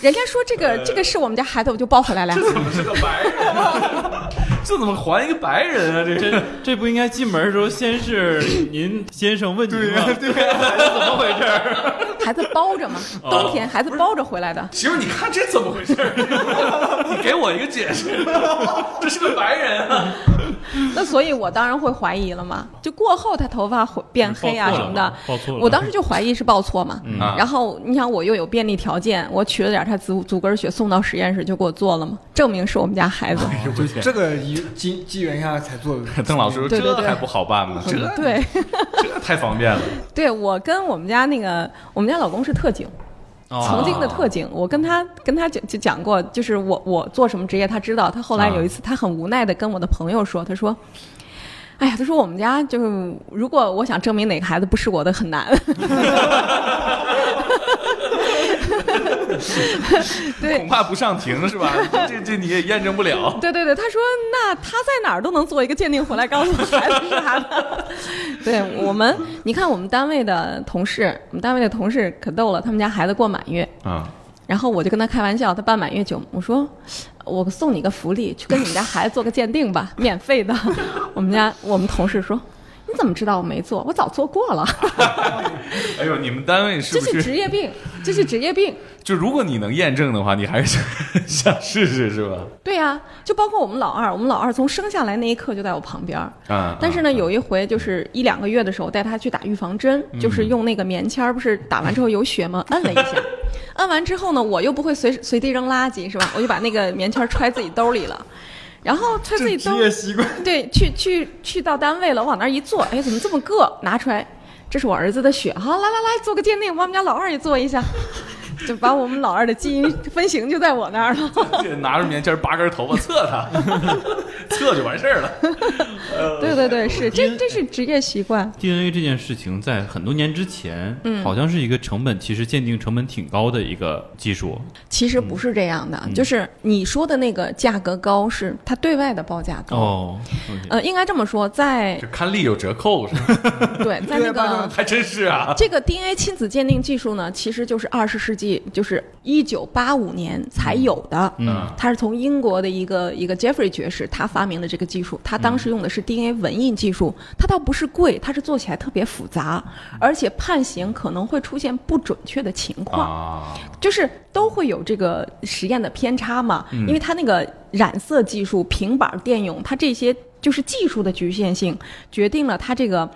人家说这个这个是我们家孩子，我就抱回来了。这怎么是个白人啊？这怎么还一个白人啊？这这这不应该进门的时候先是您先生问您吗？对呀，怎么回事？” 孩子包着吗，冬天孩子包着回来的。媳妇儿，你看这怎么回事？你给我一个解释，这是个白人啊！那所以，我当然会怀疑了嘛。就过后他头发会变黑啊什么的，报错了我当时就怀疑是报错嘛。嗯然后你想，我又有便利条件，我取了点他足足根血送到实验室就给我做了嘛，证明是我们家孩子。就这个机 机机缘下才做的。邓老师这还不好办吗？这对，这太方便了。对我跟我们家那个，我们家老公是特警，哦曾经的特警，我跟他跟他讲就讲过，就是我我做什么职业，他知道。他后来有一次，他很无奈的跟我的朋友说，他说。哎呀，他说我们家就是，如果我想证明哪个孩子不是我的，很难。对恐怕不上庭是吧？这这你也验证不了。对对对，他说那他在哪儿都能做一个鉴定回来，告诉我孩子是他的。对我们，你看我们单位的同事，我们单位的同事可逗了，他们家孩子过满月，啊，然后我就跟他开玩笑，他办满月酒，我说我送你个福利，去跟你们家孩子做个鉴定吧，免费的。我们家我们同事说。你怎么知道我没做？我早做过了。哎呦，你们单位是这是这是职业病，这是职业病。就如果你能验证的话，你还是想试试是吧？对呀、就包括我们老二，我们老二从生下来那一刻就在我旁边但是呢，啊有一回就是一两个月的时候，带他去打预防针，就是用那个棉签儿，不是打完之后有血吗？摁了一下，摁完之后呢，我又不会随随地扔垃圾，是吧？我就把那个棉签儿揣自己兜里了，然后他自己职兜，业习惯。对，去去去到单位了，往那儿一坐，哎，怎么这么硌？拿出来，这是我儿子的血，好，来来来，做个鉴定，把我们家老二也做一下，就把我们老二的基因分型就在我那儿了。这拿着棉签儿拔根头发测他，测就完事儿了。对对对，是这这是职业习惯。DNA 这件事情在很多年之前，嗯好像是一个成本，其实鉴定成本挺高的一个技术。其实不是这样的，就是你说的那个价格高，是它对外的报价高。哦，呃，应该这么说，在这看力有折扣是吧？对，在那个还真是啊。这个 DNA 亲子鉴定技术呢，其实就是二十世纪，就是一九八五年才有的。嗯他是从英国的一个一个 Jeffrey 爵士他发明的这个技术，他当时用的是 DNA 文印技术，它倒不是贵，它是做起来特别复杂，而且判刑可能会出现不准确的情况。啊，就是都会有这个实验的偏差嘛，嗯因为它那个染色技术、平板电泳，它这些就是技术的局限性，决定了它这个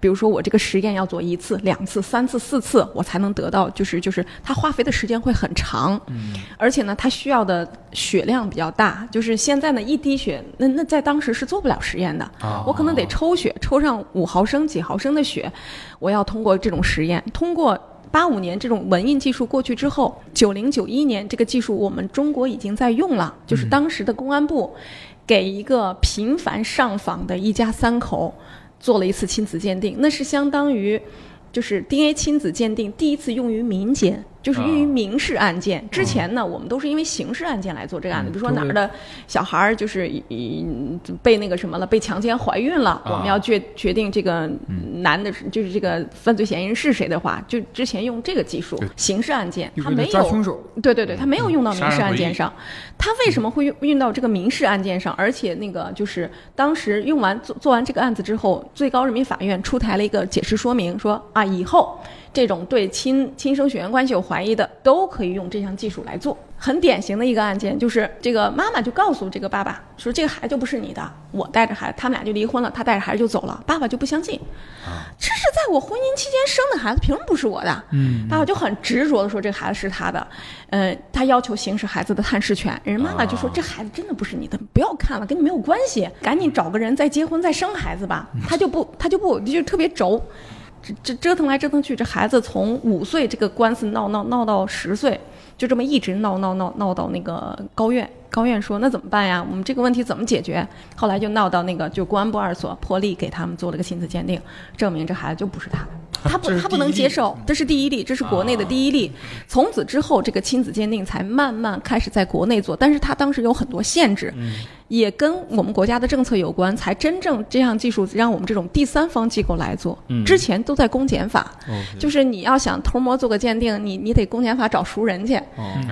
比如说我这个实验要做一次、两次、三次、四次，我才能得到，就是就是它花费的时间会很长，嗯，而且呢，它需要的血量比较大，就是现在呢一滴血，那那在当时是做不了实验的，我可能得抽血，抽上五毫升、几毫升的血，我要通过这种实验，通过。八五年这种文印技术过去之后，九零九一年这个技术我们中国已经在用了，就是当时的公安部给一个频繁上访的一家三口做了一次亲子鉴定，那是相当于就是 DNA 亲子鉴定第一次用于民间。就是用于民事案件，之前呢，我们都是因为刑事案件来做这个案子。比如说哪儿的小孩儿就是被那个什么了，被强奸怀孕了，我们要决决定这个男的，就是这个犯罪嫌疑人是谁的话，就之前用这个技术，刑事案件他没有，对对对，他没有用到民事案件上。他为什么会用用到这个民事案件上？而且那个就是当时用完做做完这个案子之后，最高人民法院出台了一个解释说明，说啊以后。这种对亲亲生血缘关系有怀疑的，都可以用这项技术来做。很典型的一个案件，就是这个妈妈就告诉这个爸爸说：“这个孩子就不是你的，我带着孩子，他们俩就离婚了，他带着孩子就走了。”爸爸就不相信，这是在我婚姻期间生的孩子，凭什么不是我的？嗯，爸爸就很执着的说：“这个孩子是他的。”嗯，他要求行使孩子的探视权，人妈妈就说：“这孩子真的不是你的，不要看了，跟你没有关系，赶紧找个人再结婚再生孩子吧。”他就不，他就不，就特别轴。这折腾来折腾去，这孩子从五岁这个官司闹闹闹到十岁，就这么一直闹闹闹闹到那个高院。高院说那怎么办呀？我们这个问题怎么解决？后来就闹到那个就公安部二所破例给他们做了个亲子鉴定，证明这孩子就不是他的。他不，他不能接受，这是第一例，这是国内的第一例。从此之后，这个亲子鉴定才慢慢开始在国内做，但是他当时有很多限制，也跟我们国家的政策有关，才真正这项技术让我们这种第三方机构来做。之前都在公检法，就是你要想偷摸做个鉴定，你你得公检法找熟人去，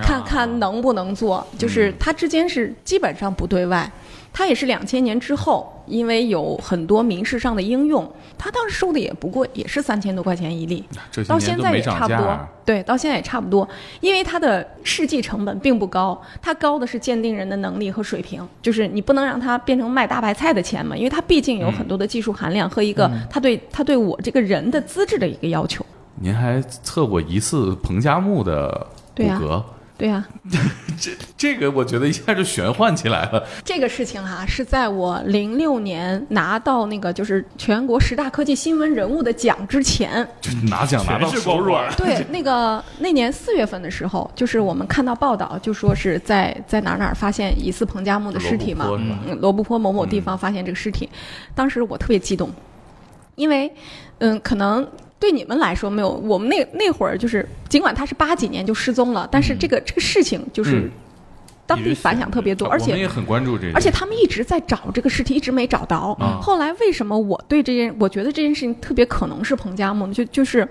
看看能不能做。就是他之间是基本上不对外。它也是两千年之后，因为有很多民事上的应用，它当时收的也不贵，也是三千多块钱一粒，到现在也差不多。对，到现在也差不多，因为它的试剂成本并不高，它高的是鉴定人的能力和水平，就是你不能让它变成卖大白菜的钱嘛，因为它毕竟有很多的技术含量和一个它对它对我这个人的资质的一个要求。您还测过一次彭加木的骨骼？对呀，这这个我觉得一下就玄幻起来了。这个事情哈，是在我零六年拿到那个就是全国十大科技新闻人物的奖之前，就拿奖拿到手软。对，那个那年四月份的时候，就是我们看到报道，就说是在在哪哪发现疑似彭加木的尸体嘛，罗布泊某某地方发现这个尸体，当时我特别激动，因为嗯，可能。对你们来说没有，我们那那会儿就是，尽管他是八几年就失踪了，但是这个这个事情就是当地反响特别多，而且也很关注这个，而且他们一直在找这个尸体，一直没找到。后来为什么我对这件，我觉得这件事情特别可能是彭加木，就就是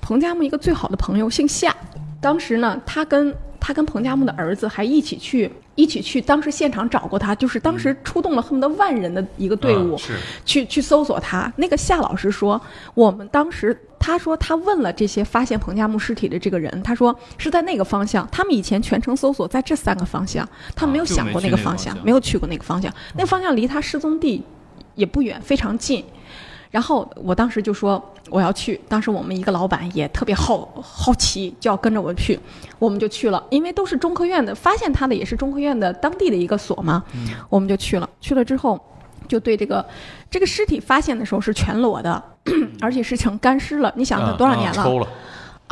彭加木一个最好的朋友姓夏，当时呢，他跟他跟彭加木的儿子还一起去。一起去，当时现场找过他，就是当时出动了恨不得万人的一个队伍，去去搜索他。那个夏老师说，我们当时他说他问了这些发现彭加木尸体的这个人，他说是在那个方向，他们以前全程搜索在这三个方向，他没有想过那个方向，没有去过那个方向，那个方向离他失踪地也不远，非常近。然后我当时就说我要去，当时我们一个老板也特别好好奇，就要跟着我去，我们就去了，因为都是中科院的，发现他的也是中科院的当地的一个所嘛，我们就去了。去了之后，就对这个这个尸体发现的时候是全裸的，而且是成干尸了。你想他多少年了？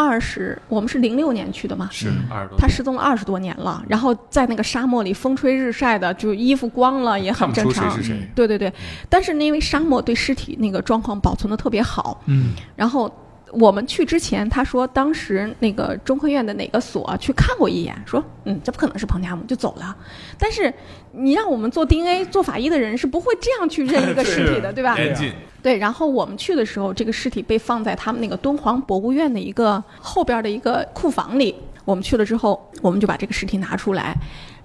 二十，我们是零六年去的嘛？是二十多。他失踪了二十多年了，然后在那个沙漠里风吹日晒的，就衣服光了也很正常。对对对，但是因为沙漠对尸体那个状况保存的特别好。嗯。然后我们去之前，他说当时那个中科院的哪个所去看过一眼，说嗯，这不可能是彭加木，就走了。但是你让我们做 DNA 做法医的人是不会这样去认一个尸体的，对吧？对，然后我们去的时候，这个尸体被放在他们那个敦煌博物院的一个后边的一个库房里。我们去了之后，我们就把这个尸体拿出来，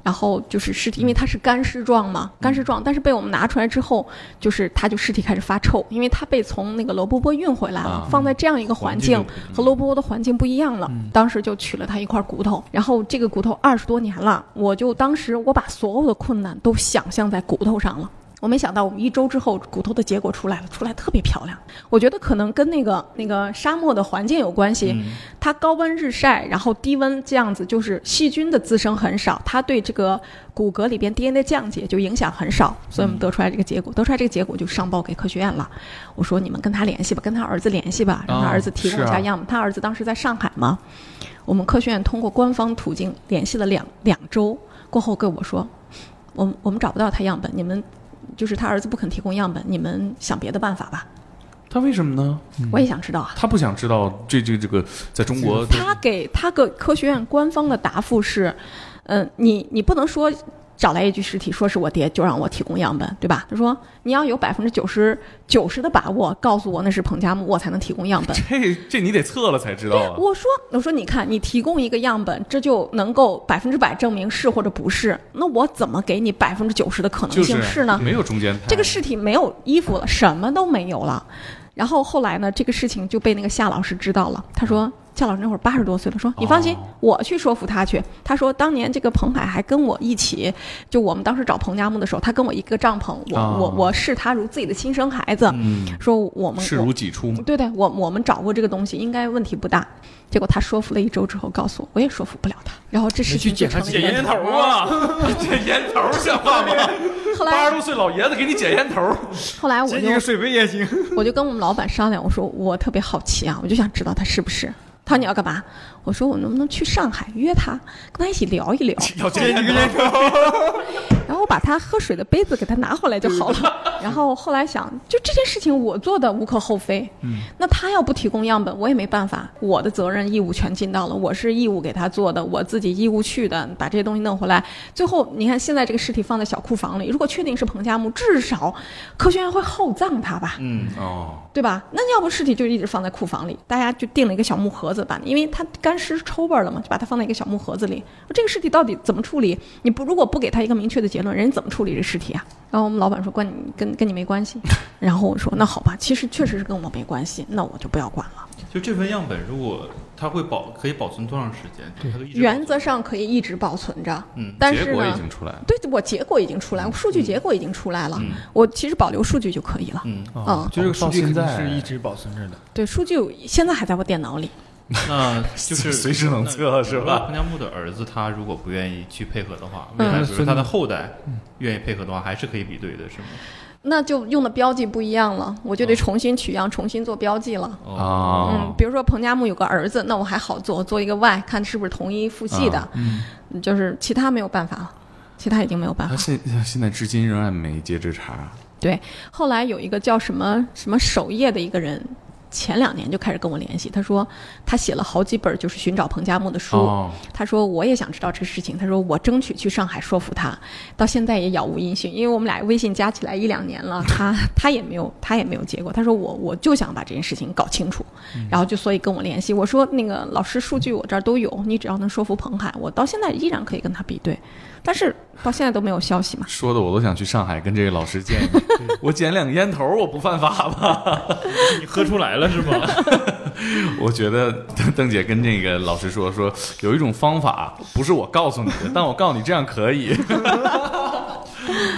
然后就是尸体，因为它是干尸状嘛，干尸状。但是被我们拿出来之后，就是它就尸体开始发臭，因为它被从那个罗波波运回来了，放在这样一个环境和罗波波的环境不一样了。当时就取了它一块骨头，然后这个骨头二十多年了，我就当时我把所有的困难都想象在骨头上了。我没想到我们一周之后骨头的结果出来了，出来特别漂亮。我觉得可能跟那个那个沙漠的环境有关系，它高温日晒，然后低温这样子，就是细菌的滋生很少，它对这个骨骼里边 DNA 的降解就影响很少，所以我们得出来这个结果。得出来这个结果就上报给科学院了。我说你们跟他联系吧，跟他儿子联系吧，让他儿子提供一下样本。他儿子当时在上海嘛，我们科学院通过官方途径联系了两两周，过后跟我说，我们我们找不到他样本，你们就是他儿子不肯提供样本，你们想别的办法吧。他为什么呢？我也想知道啊。他不想知道这这这个在中国他给他个科学院官方的答复是，嗯、你你不能说找来一具尸体说是我爹就让我提供样本，对吧？他说你要有百分之九十九十的把握告诉我那是彭加木，我才能提供样本。这这你得测了才知道啊。我说我说你看你提供一个样本，这就能够百分之百证明是或者不是，那我怎么给你百分之九十的可能性是性呢？没有中间。这个尸体没有衣服了，什么都没有了。然后后来呢，这个事情就被那个夏老师知道了。他说，夏老师那会儿八十多岁了，说你放心，哦我去说服他去。他说当年这个彭海还跟我一起，就我们当时找彭加木的时候，他跟我一个帐篷，我、哦我我视他如自己的亲生孩子，嗯，说我们视如己出嘛。对对，我我们找过这个东西，应该问题不大。结果他说服了一周之后，告诉我，我也说服不了他。然后这事情就去检查成了一个捡烟头啊！捡烟头像话吗？后来八十多岁老爷子给你捡烟头，后来我就捡几个水杯也行。我就跟我们老板商量，我说我特别好奇啊，我就想知道他是不是。他说你要干嘛？我说我能不能去上海约他，跟他一起聊一聊。然后我把他喝水的杯子给他拿回来就好了。然后后来想，就这件事情我做的无可厚非。嗯，那他要不提供样本，我也没办法，我的责任义务全尽到了，我是义务给他做的，我自己义务去的，把这些东西弄回来。最后你看，现在这个尸体放在小库房里，如果确定是彭加木，至少科学院会厚葬他吧？嗯，哦，对吧？那要不尸体就一直放在库房里，大家就定了一个小木盒子吧，因为它干湿抽味儿了嘛，就把它放在一个小木盒子里。这个尸体到底怎么处理？你不如果不给他一个明确的结论，人家怎么处理这尸体啊？然后我们老板说关你跟跟你没关系，然后我说那好吧，其实确实是跟我没关系，那我就不要管了。就这份样本，如果它会保可以保存多长时间？它可以一直保存原则上可以一直保存着，嗯但是结果已，经出来了。对我结果已经出来，我数据结果已经出来了，嗯我其实保留数据就可以了。嗯，嗯就这个数据肯定到现在是一直保存着的。对，数据现在还在我电脑里。那就是随时能测是吧彭加木的儿子他如果不愿意去配合的话，嗯未来比如说他的后代愿意配合的话，还是可以比对的，是吗？那就用的标记不一样了，我就得重新取样，重新做标记了。哦，啊嗯，，比如说彭加木有个儿子，那我还好做，做一个 Y，看是不是同一父系的。嗯，就是其他没有办法了，其他已经没有办法。他现现在至今仍然没接这茬。对，后来有一个叫什么什么守夜的一个人，前两年就开始跟我联系，他说他写了好几本就是寻找彭加木的书。哦，他说我也想知道这个事情，他说我争取去上海说服他，到现在也杳无音讯，因为我们俩微信加起来一两年了，他他也没有他也没有结果。他说我我就想把这件事情搞清楚，然后就所以跟我联系，我说那个老师数据我这儿都有，你只要能说服彭海，我到现在依然可以跟他比对，但是到现在都没有消息嘛。说的我都想去上海跟这个老师见一面。我捡两个烟头，我不犯法吧？你喝出来了是吗？我觉得邓邓姐跟这个老师说说，有一种方法不是我告诉你的，但我告诉你这样可以。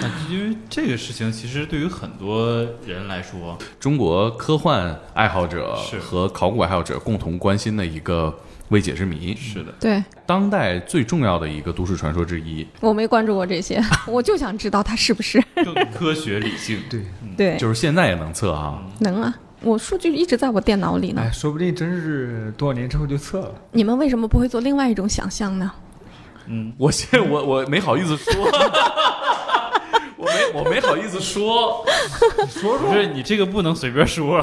那因为这个事情，其实对于很多人来说，中国科幻爱好者和考古爱好者共同关心的一个未解之谜，是的，对。当代最重要的一个都市传说之一。我没关注过这些，我就想知道它是不是。更科学理性。对，对，就是现在也能测啊，能啊。我数据一直在我电脑里呢。哎，，说不定真是多少年之后就测了。你们为什么不会做另外一种想象呢？嗯，我现我我没好意思说，我没我没好意思说，不是你这个不能随便说。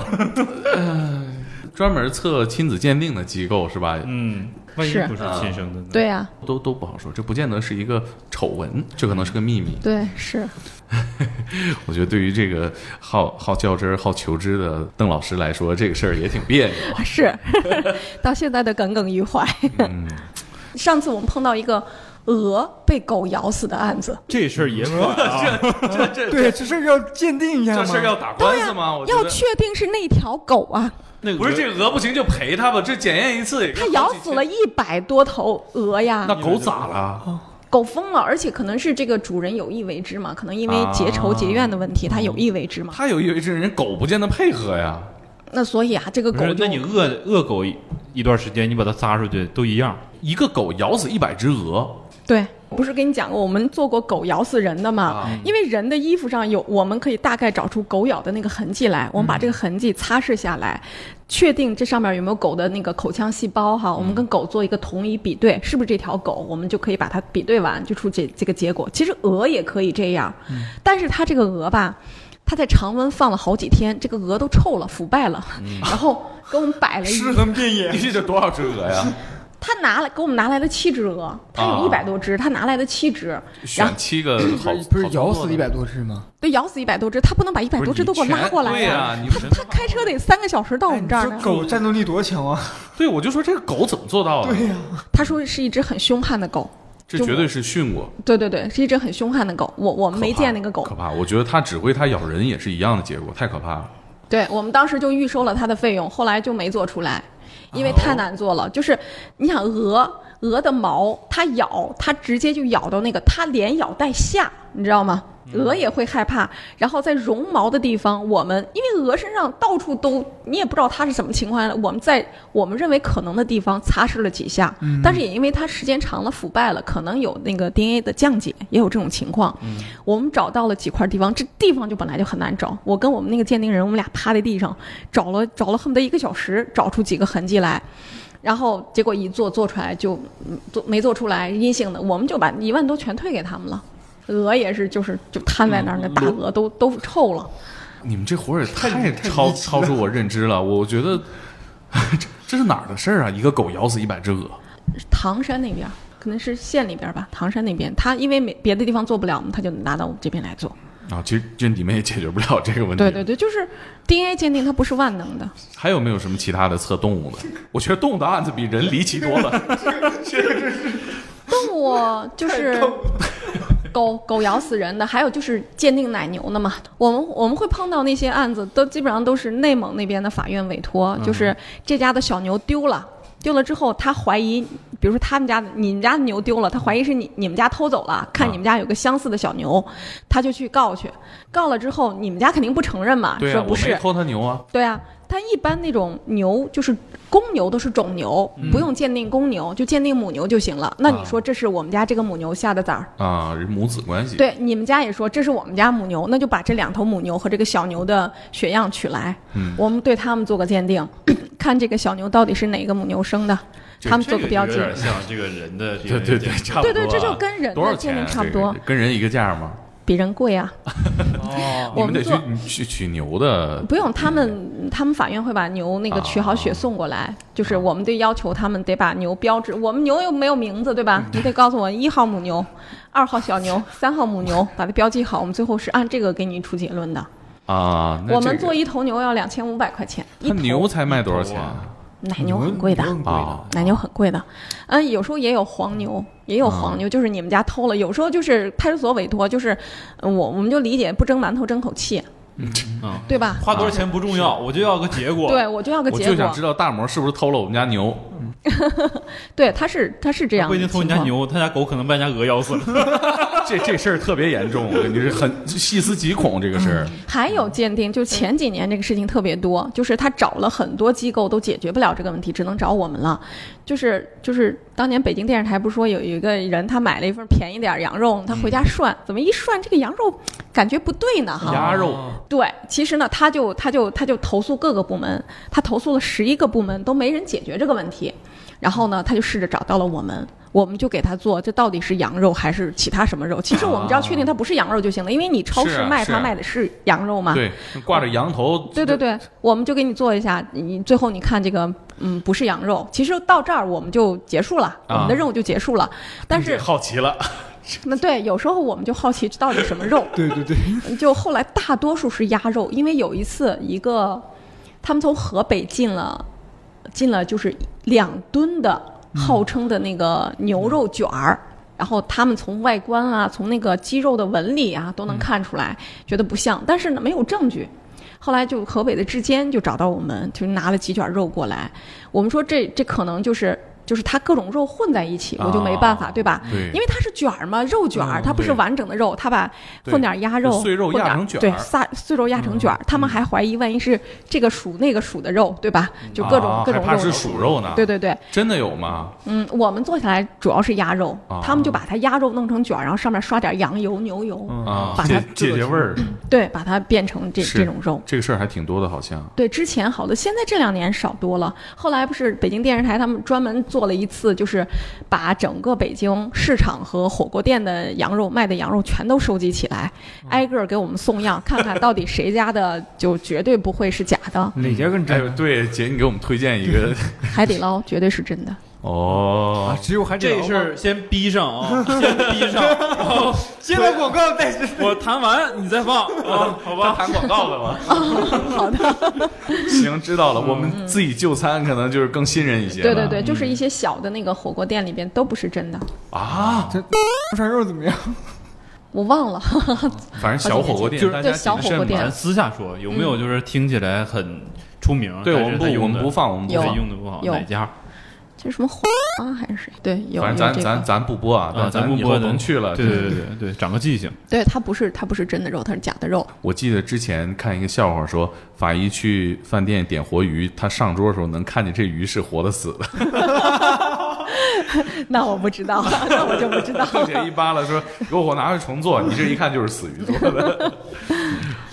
专门测亲子鉴定的机构是吧？嗯，万一不是亲生的呢？对呀、都都不好说，这不见得是一个丑闻，这可能是个秘密。对，是。我觉得对于这个好好较真儿、好求知的邓老师来说，这个事儿也挺别扭。是，到现在都耿耿于怀。嗯，上次我们碰到一个鹅被狗咬死的案子，这事儿也管啊。这这对，这事儿要鉴定一下这？事儿要打官司吗？要确定是那条狗啊，那个不是这鹅不行就赔他吧，这检验一次也它咬死了一百多头鹅呀那，狗咋了？狗疯了，而且可能是这个主人有意为之嘛，可能因为结仇结怨的问题，他有意为之嘛。他有意为之，人狗不见得配合呀。那所以啊，这个，狗那你饿饿狗一一段时间，你把它撒出去都一样。一个狗咬死一百只鹅，对，不是跟你讲过我们做过狗咬死人的嘛？啊因为人的衣服上有，我们可以大概找出狗咬的那个痕迹来，我们把这个痕迹擦拭下来，确定这上面有没有狗的那个口腔细胞哈，我们跟狗做一个同一比对，是不是这条狗，我们就可以把它比对完，就出这这个结果。其实鹅也可以这样，但是它这个鹅吧。它在常温放了好几天，这个鹅都臭了、腐败了，然后给我们摆了一尸横遍野你。这得多少只鹅呀？他拿来给我们拿来了七只鹅，他有啊一百多只，他拿来的七只，然选后七个好，不是咬死一百多只吗？对咬死一百多只，他不能把一百多只都给我拉过来对呀你他全他开车得三个小时到我们这儿呢狗战斗力多强啊！对，我就说这个狗怎么做到的？对呀，他说是一只很凶悍的狗，这绝对是训过，对对对，是一只很凶悍的狗。我我们没可怕见那个狗可，怕。我觉得它指挥它咬人也是一样的结果，太可怕了。对我们当时就预收了它的费用，后来就没做出来，因为太难做了。就是你想鹅鹅的毛，它咬它直接就咬到那个，它连咬带下，你知道吗？鹅也会害怕，然后在绒毛的地方，我们因为鹅身上到处都，你也不知道它是什么情况，我们在我们认为可能的地方擦拭了几下，但是也因为它时间长了腐败了，可能有那个 DNA 的降解，也有这种情况。我们找到了几块地方，这地方就本来就很难找。我跟我们那个鉴定人，我们俩趴在地上找了找了恨不得一个小时，找出几个痕迹来。然后结果一做做出来就嗯做没做出来阴性的，我们就把一万多全退给他们了。鹅也是，就是就瘫在那儿，那大鹅都都臭了。你们这活儿也太太超超出我认知了。我觉得 这这是哪儿的事儿啊？一个狗咬死一百只鹅，唐山那边可能是县里边吧，唐山那边他因为没别的地方做不了嘛，他就拿到我们这边来做。啊，其实就你们也解决不了这个问题。对对对，就是 DNA 鉴定它不是万能的。还有没有什么其他的测动物的？我觉得动物的案子比人离奇多了。动物就是 狗狗咬死人的，还有就是鉴定奶牛的嘛。我们我们会碰到那些案子，都基本上都是内蒙那边的法院委托，就是这家的小牛丢了。丢了之后，他怀疑，比如说他们家的、你们家的牛丢了，他怀疑是你你们家偷走了，看你们家有个相似的小牛，他就去告去。告了之后，你们家肯定不承认嘛，对啊，说不是。偷他牛啊。对啊，它一般那种牛就是公牛都是种牛，不用鉴定公牛，就鉴定母牛就行了。那你说这是我们家这个母牛下的崽儿？啊，人母子关系。对，你们家也说这是我们家母牛，那就把这两头母牛和这个小牛的血样取来，嗯我们对它们做个鉴定，看这个小牛到底是哪个母牛生的，他们做个标记有。点像这个人的对对对，差不多啊。对对，这就跟人的鉴？定差不多，跟人一个价吗？比人贵啊。哦，你们得去去取牛的。不用，他们他们法院会把牛那个取好血送过来，就是我们得要求他们得把牛标志，我们牛又没有名字，对吧？你得告诉我一号母牛、二号小牛、三号母牛，把它标记好，我们最后是按这个给你出结论的。啊，那我们做一头牛要两千五百块钱，一头牛才卖多少钱啊？奶牛很贵的，啊。奶牛很贵的，嗯，有时候也有黄牛，也有黄牛，就是你们家偷了，有时候就是派出所委托，就是呃我我们就理解不争馒头争口气，嗯，对吧？花多少钱不重要，我就要个结果。对，我就要个结果我就想知。道大魔是不是偷了我们家牛？对，他是他是这样的不一定偷你家牛，他家狗可能把你家鹅咬死了。这这事儿特别严重，我跟你是，很细思极恐这个事儿。还有鉴定，就前几年这个事情特别多，就是他找了很多机构都解决不了这个问题，只能找我们了。就是就是当年北京电视台不是说有有一个人他买了一份便宜点儿羊肉，他回家涮，怎么一涮这个羊肉感觉不对呢？哈，鸭肉对，其实呢，他就他就他就投诉各个部门，他投诉了十一个部门都没人解决这个问题，然后呢，他就试着找到了我们，我们就给他做，这到底是羊肉还是其他什么肉？其实我们只要确定它不是羊肉就行了，因为你超市卖它卖的是羊肉嘛。对，挂着羊头。对对对，我们就给你做一下，你最后你看这个，嗯，不是羊肉。其实到这儿我们就结束了，我们的任务就结束了。但是好奇了，那对，有时候我们就好奇这到底什么肉。对对对，就后来大多数是鸭肉，因为有一次一个他们从河北进了进了就是两吨的号称的那个牛肉卷儿。然后他们从外观啊，从那个鸡肉的纹理啊，都能看出来，觉得不像，但是呢没有证据。后来就河北的质监就找到我们，就拿了几卷肉过来。我们说这这可能就是就是它各种肉混在一起，我就没办法，啊对吧？对因为它是卷儿嘛，肉卷儿，嗯它不是完整的肉，它把混点鸭肉、碎肉压成卷儿对，撒碎肉压成卷儿。他们还怀疑万一是这个属那个属的肉，对吧？就各种、啊各种肉。还怕是鼠肉呢？对对对，真的有吗？嗯，我们做起来主要是鸭肉，啊他们就把它鸭肉弄成卷儿，然后上面刷点羊油、牛油，啊，把它借借借味儿，对，把它变成这这种肉。这个事儿还挺多的，好像。对，之前好多，现在这两年少多了。后来不是北京电视台他们专门做了一次，就是把整个北京市场和火锅店的羊肉卖的羊肉全都收集起来，挨个儿给我们送样，看看到底谁家的就绝对不会是假的，哪家更哎真？，对，姐，你给我们推荐一个 海底捞绝对是真的。哦啊，，只有海底捞这事儿先逼上啊，先逼上，然后接了广告再我谈完你再放 啊，好吧？谈广告的吗？好的，行，知道了。我们自己就餐可能就是更信任一些。对对对，，就是一些小的那个火锅店里边都不是真的，啊，这涮肉怎么样？我忘了。反正小火锅店，就是大家对小火锅店咱私下说，有没有就是听起来很出名？对我们不我们不放，我们不有他放。用的不好，哪家？这是什么花啊还是谁？对，有反正咱这个。咱咱不播啊，啊，咱不播的甭去了。对对对对对，长个记性。对，它不是它不是真的肉，它是假的肉。我记得之前看一个笑话说，法医去饭店点活鱼，他上桌的时候能看见这鱼是活的死的 那我不知道，那我就不知道。并且一扒拉说给我拿回重做，你这一看就是死鱼做的。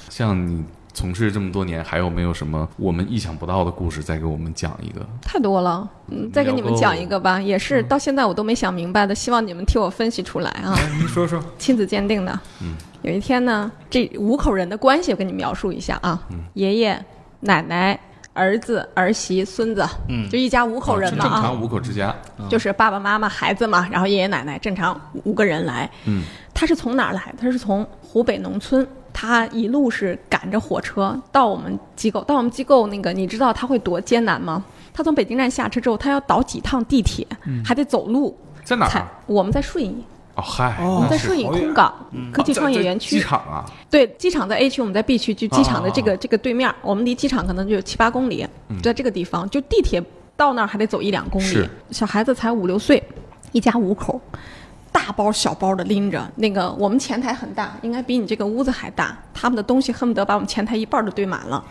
像你从事这么多年，还有没有什么我们意想不到的故事？再给我们讲一个。太多了，嗯，再给你们讲一个吧，也是到现在我都没想明白的，希望你们替我分析出来啊。哎你说说，亲子鉴定的，嗯，有一天呢，这五口人的关系我跟你描述一下啊，嗯爷爷、奶奶、儿子、儿媳、孙子，嗯就一家五口人嘛啊，常五口之家，就是爸爸妈妈、孩子嘛，然后爷爷奶奶，正常五个人来。嗯，他是从哪儿来？他是从湖北农村。他一路是赶着火车到我们机构，到我们机构那个，你知道他会多艰难吗？他从北京站下车之后，他要倒几趟地铁，还得走路。在哪儿？我们在顺义，哦，嗨，哦我们在顺义空港科技创业园区机区。场啊，对，机场在 A 区，我们在 B 区，就机场的这个、哦这个对面，我们离机场可能就有七八公里，就在这个地方，就地铁到那儿还得走一两公里是。小孩子才五六岁，一家五口，大包小包的拎着。那个我们前台很大，应该比你这个屋子还大，他们的东西恨不得把我们前台一半都堆满了。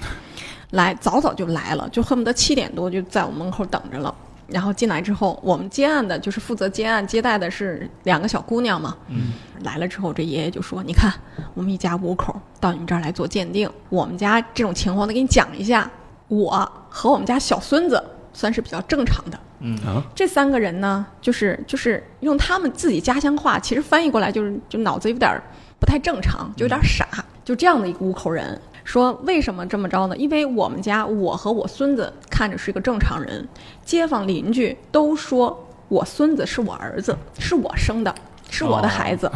来，早早就来了，就恨不得七点多就在我们门口等着了。然后进来之后，我们接案的就是负责接案接待的是两个小姑娘嘛。嗯，来了之后，这爷爷就说：“你看，我们一家五口到你们这儿来做鉴定，我们家这种情况，得给你讲一下。我和我们家小孙子算是比较正常的。啊，这三个人呢，就是就是用他们自己家乡话，其实翻译过来就是就脑子有点不太正常，就有点儿傻，就这样的一个五口人。说为什么这么着呢？因为我们家我和我孙子看着是一个正常人，街坊邻居都说我孙子是我儿子，是我生的，是我的孩子。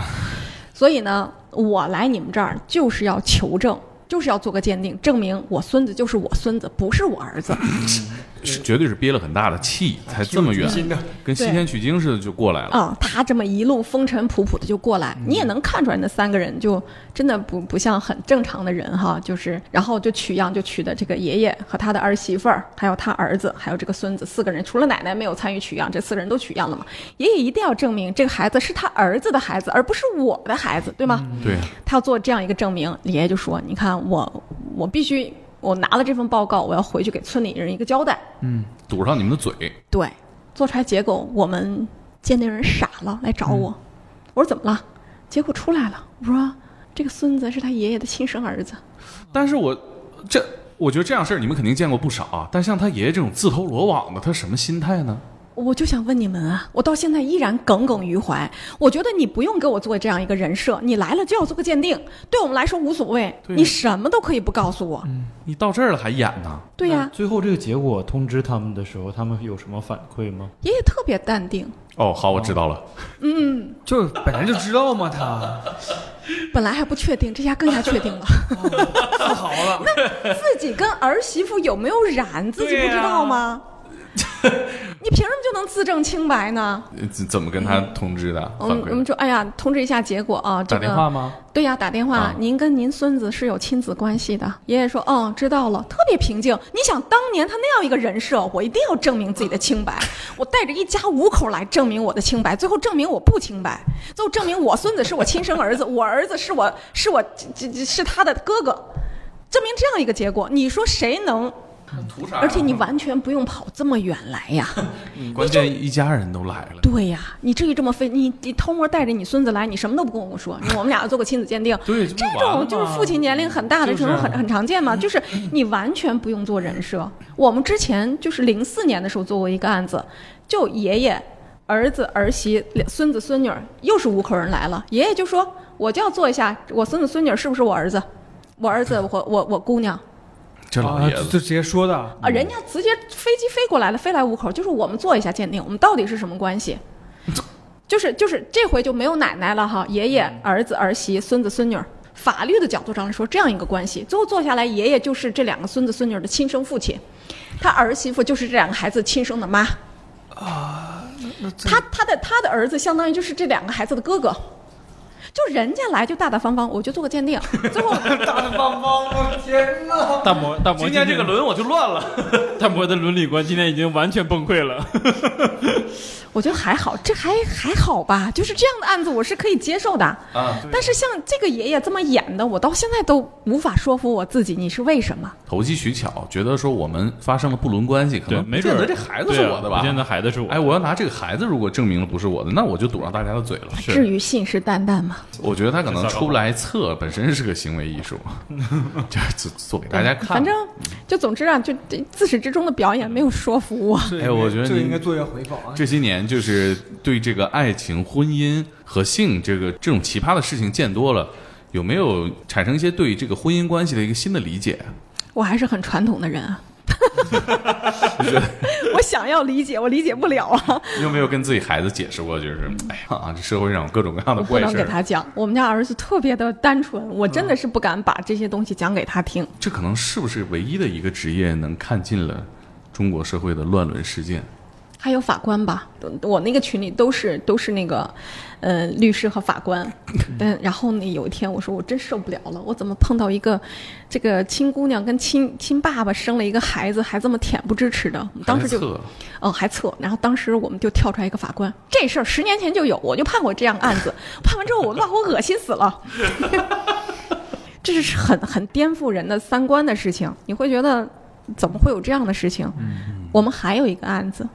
所以呢，我来你们这儿就是要求证，就是要做个鉴定，证明我孙子就是我孙子，不是我儿子。是绝对是憋了很大的气，才这么远，跟西天取经似的就过来了。啊、他这么一路风尘仆仆的就过来，你也能看出来那三个人就真的不不像很正常的人哈，就是然后就取样就取的这个爷爷和他的儿媳妇儿，还有他儿子，还有这个孙子四个人，除了奶奶没有参与取样，这四个人都取样了嘛。爷爷一定要证明这个孩子是他儿子的孩子，而不是我的孩子，对吗？对，他要做这样一个证明，爷爷就说：“你看我我必须我拿了这份报告，我要回去给村里人一个交代。”嗯堵上你们的嘴，对，做出来结果，我们鉴定人傻了，来找我。我说怎么了？结果出来了，我说这个孙子是他爷爷的亲生儿子。但是我这，我觉得这样事儿你们肯定见过不少啊。但像他爷爷这种自投罗网的，他什么心态呢？我就想问你们啊，我到现在依然耿耿于怀。我觉得你不用给我做这样一个人设，你来了就要做个鉴定，对我们来说无所谓，你什么都可以不告诉我。你到这儿了还演呢？对呀、最后这个结果通知他们的时候，他们有什么反馈吗？爷爷特别淡定，哦，好，我知道了。嗯就本来就知道嘛，他 本来还不确定，这下更加确定了。自豪了。那自己跟儿媳妇有没有染，自己不知道吗？你凭什么就能自证清白呢？呃怎怎么跟他通知的？我？们我们说，哎呀，通知一下结果啊，这打电话吗？对呀，打电话，啊您跟您孙子是有亲子关系的。爷爷说，哦，知道了，特别平静。你想，当年他那样一个人设，我一定要证明自己的清白，我带着一家五口来证明我的清白，最后证明我不清白，最后证明我孙子是我亲生儿子，我儿子是我是我这这是他的哥哥，证明这样一个结果，你说谁能？图啥呀而且你完全不用跑这么远来呀。关键一家人都来了。对呀，你至于这么费？你你偷摸带着你孙子来，你什么都不跟我说，你说我们俩要做个亲子鉴定，对，这种就是父亲年龄很大的就是这种很很常见嘛，就是你完全不用做人设。我们之前就是零四年的时候做过一个案子，就爷爷、儿子、儿媳、孙子、孙女儿，又是五口人来了，爷爷就说我就要做一下我孙子孙女儿是不是我儿子，我儿子我我我姑娘啊，这老爷子就就直接说的，啊，人家直接飞机飞过来了，飞来五口，就是我们做一下鉴定，我们到底是什么关系？就是就是这回就没有奶奶了哈，爷爷、儿子、儿媳、孙子、孙女。法律的角度上来说，这样一个关系，最后坐下来，爷爷就是这两个孙子孙女的亲生父亲，他儿媳妇就是这两个孩子亲生的妈。啊他他的他的儿子相当于就是这两个孩子的哥哥，就人家来就大大方方，我就做个鉴定，最后大大方方，我天哪！大魔大魔今天这个轮我就乱了。大魔的伦理观今天已经完全崩溃了。我觉得还好，这还还好吧，就是这样的案子我是可以接受的。啊，但是像这个爷爷这么演的，我到现在都无法说服我自己，你是为什么？投机取巧，觉得说我们发生了不伦关系，可，能没准儿不见得这孩子是我的吧？不见得孩子是我。哎，我要拿这个孩子，如果证明了不是我的，那我就堵上大家的嘴了。至于信誓旦旦吗？我觉得他可能出来测本身是个行为艺术，就是做做给大家看。反正就总之啊，就这自始至终的表演没有说服我。哎我觉得您这个应该做一个回访啊。这些年就是对这个爱情、婚姻和性这个这种奇葩的事情见多了，有没有产生一些对这个婚姻关系的一个新的理解？我还是很传统的人啊。我想要理解，我理解不了啊！你有没有跟自己孩子解释过？就是哎呀，啊这社会上有各种各样的我不能怪事儿，给他讲。我们家儿子特别的单纯，我真的是不敢把这些东西讲给他听。这可能是不是唯一的一个职业能看尽了中国社会的乱伦事件？还有法官吧，我那个群里都是都是那个，呃，律师和法官。但然后呢，有一天我说我真受不了了，我怎么碰到一个这个亲姑娘跟亲亲爸爸生了一个孩子，还这么恬不知耻的？我们当时就哦还测，然后当时我们就跳出来一个法官，这事儿十年前就有，我就判过这样案子，判完之后我把我恶心死了。这是很很颠覆人的三观的事情，你会觉得怎么会有这样的事情？我们还有一个案子，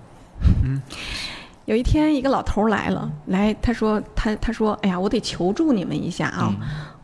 有一天一个老头来了，来他说他他说哎呀，我得求助你们一下啊，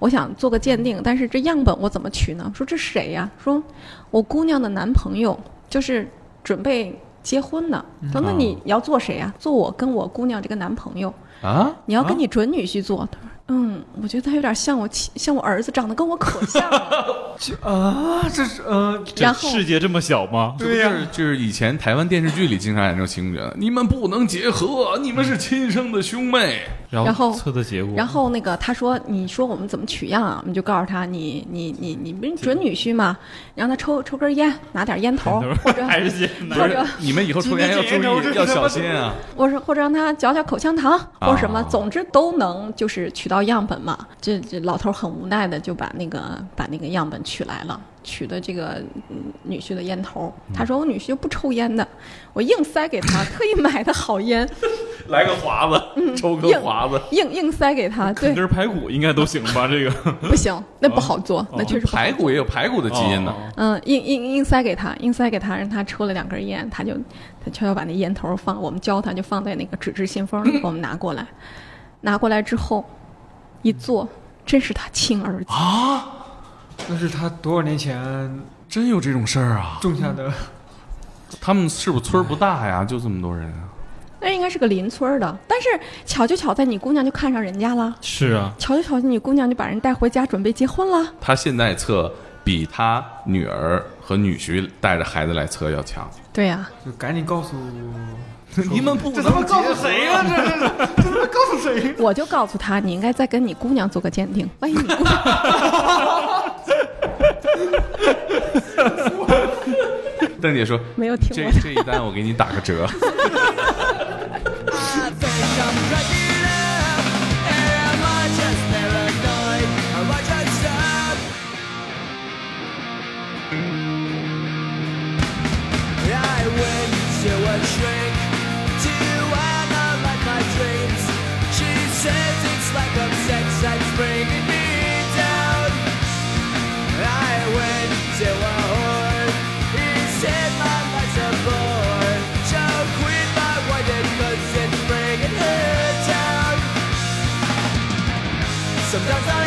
我想做个鉴定，但是这样本我怎么取呢？说这谁呀、说我姑娘的男朋友，就是准备结婚呢。说那你要做谁呀、做我跟我姑娘这个男朋友。啊，你要跟你准女婿做。他说嗯，我觉得他有点像我亲，像我儿子，长得跟我可像了。就啊，这是呃，然后世界这么小吗？对呀、就是以前台湾电视剧里经常演这种情节，你们不能结合，你们是亲生的兄妹。然然后测的结果，然后那个他说，你说我们怎么取样啊？我们就告诉他，你你你你不是准女婿吗？让他抽抽根烟，拿点烟头，或者还是先或者你们以后抽烟要注意，要小心啊！我说或者让他嚼嚼口香糖，或者什么，啊总之都能就是取到样本嘛。这这老头很无奈的就把那个把那个样本取来了，取的这个嗯女婿的烟头。他说我女婿就不抽烟的，我硬塞给他，特意买的好烟，来个华子，抽根华子。硬硬塞给他。对，啃根排骨应该都行吧？这个 不行，那不好做，那确实好排骨也有排骨的基因呢。哦嗯，硬硬硬塞给他，硬塞给他，让他抽了两根烟，他就他悄悄把那烟头放，我们教他就放在那个纸质信封里，给我们拿过来，拿过来之后一坐，真是他亲儿子啊。那是他多少年前真有这种事儿啊？种下的。他们是不是村儿不大呀？就这么多人啊？那应该是个邻村儿的，但是巧就巧在你姑娘就看上人家了，是啊，巧就巧在你姑娘就把人带回家准备结婚了。他现在测比他女儿和女婿带着孩子来测要强。对呀、就赶紧告诉 你们不这他妈告诉谁呀、这这这这他妈告诉谁？我就告诉他，你应该再跟你姑娘做个鉴定，万一你姑娘但 邓姐说没有听这我。这一单我给你打个折。Sometimes I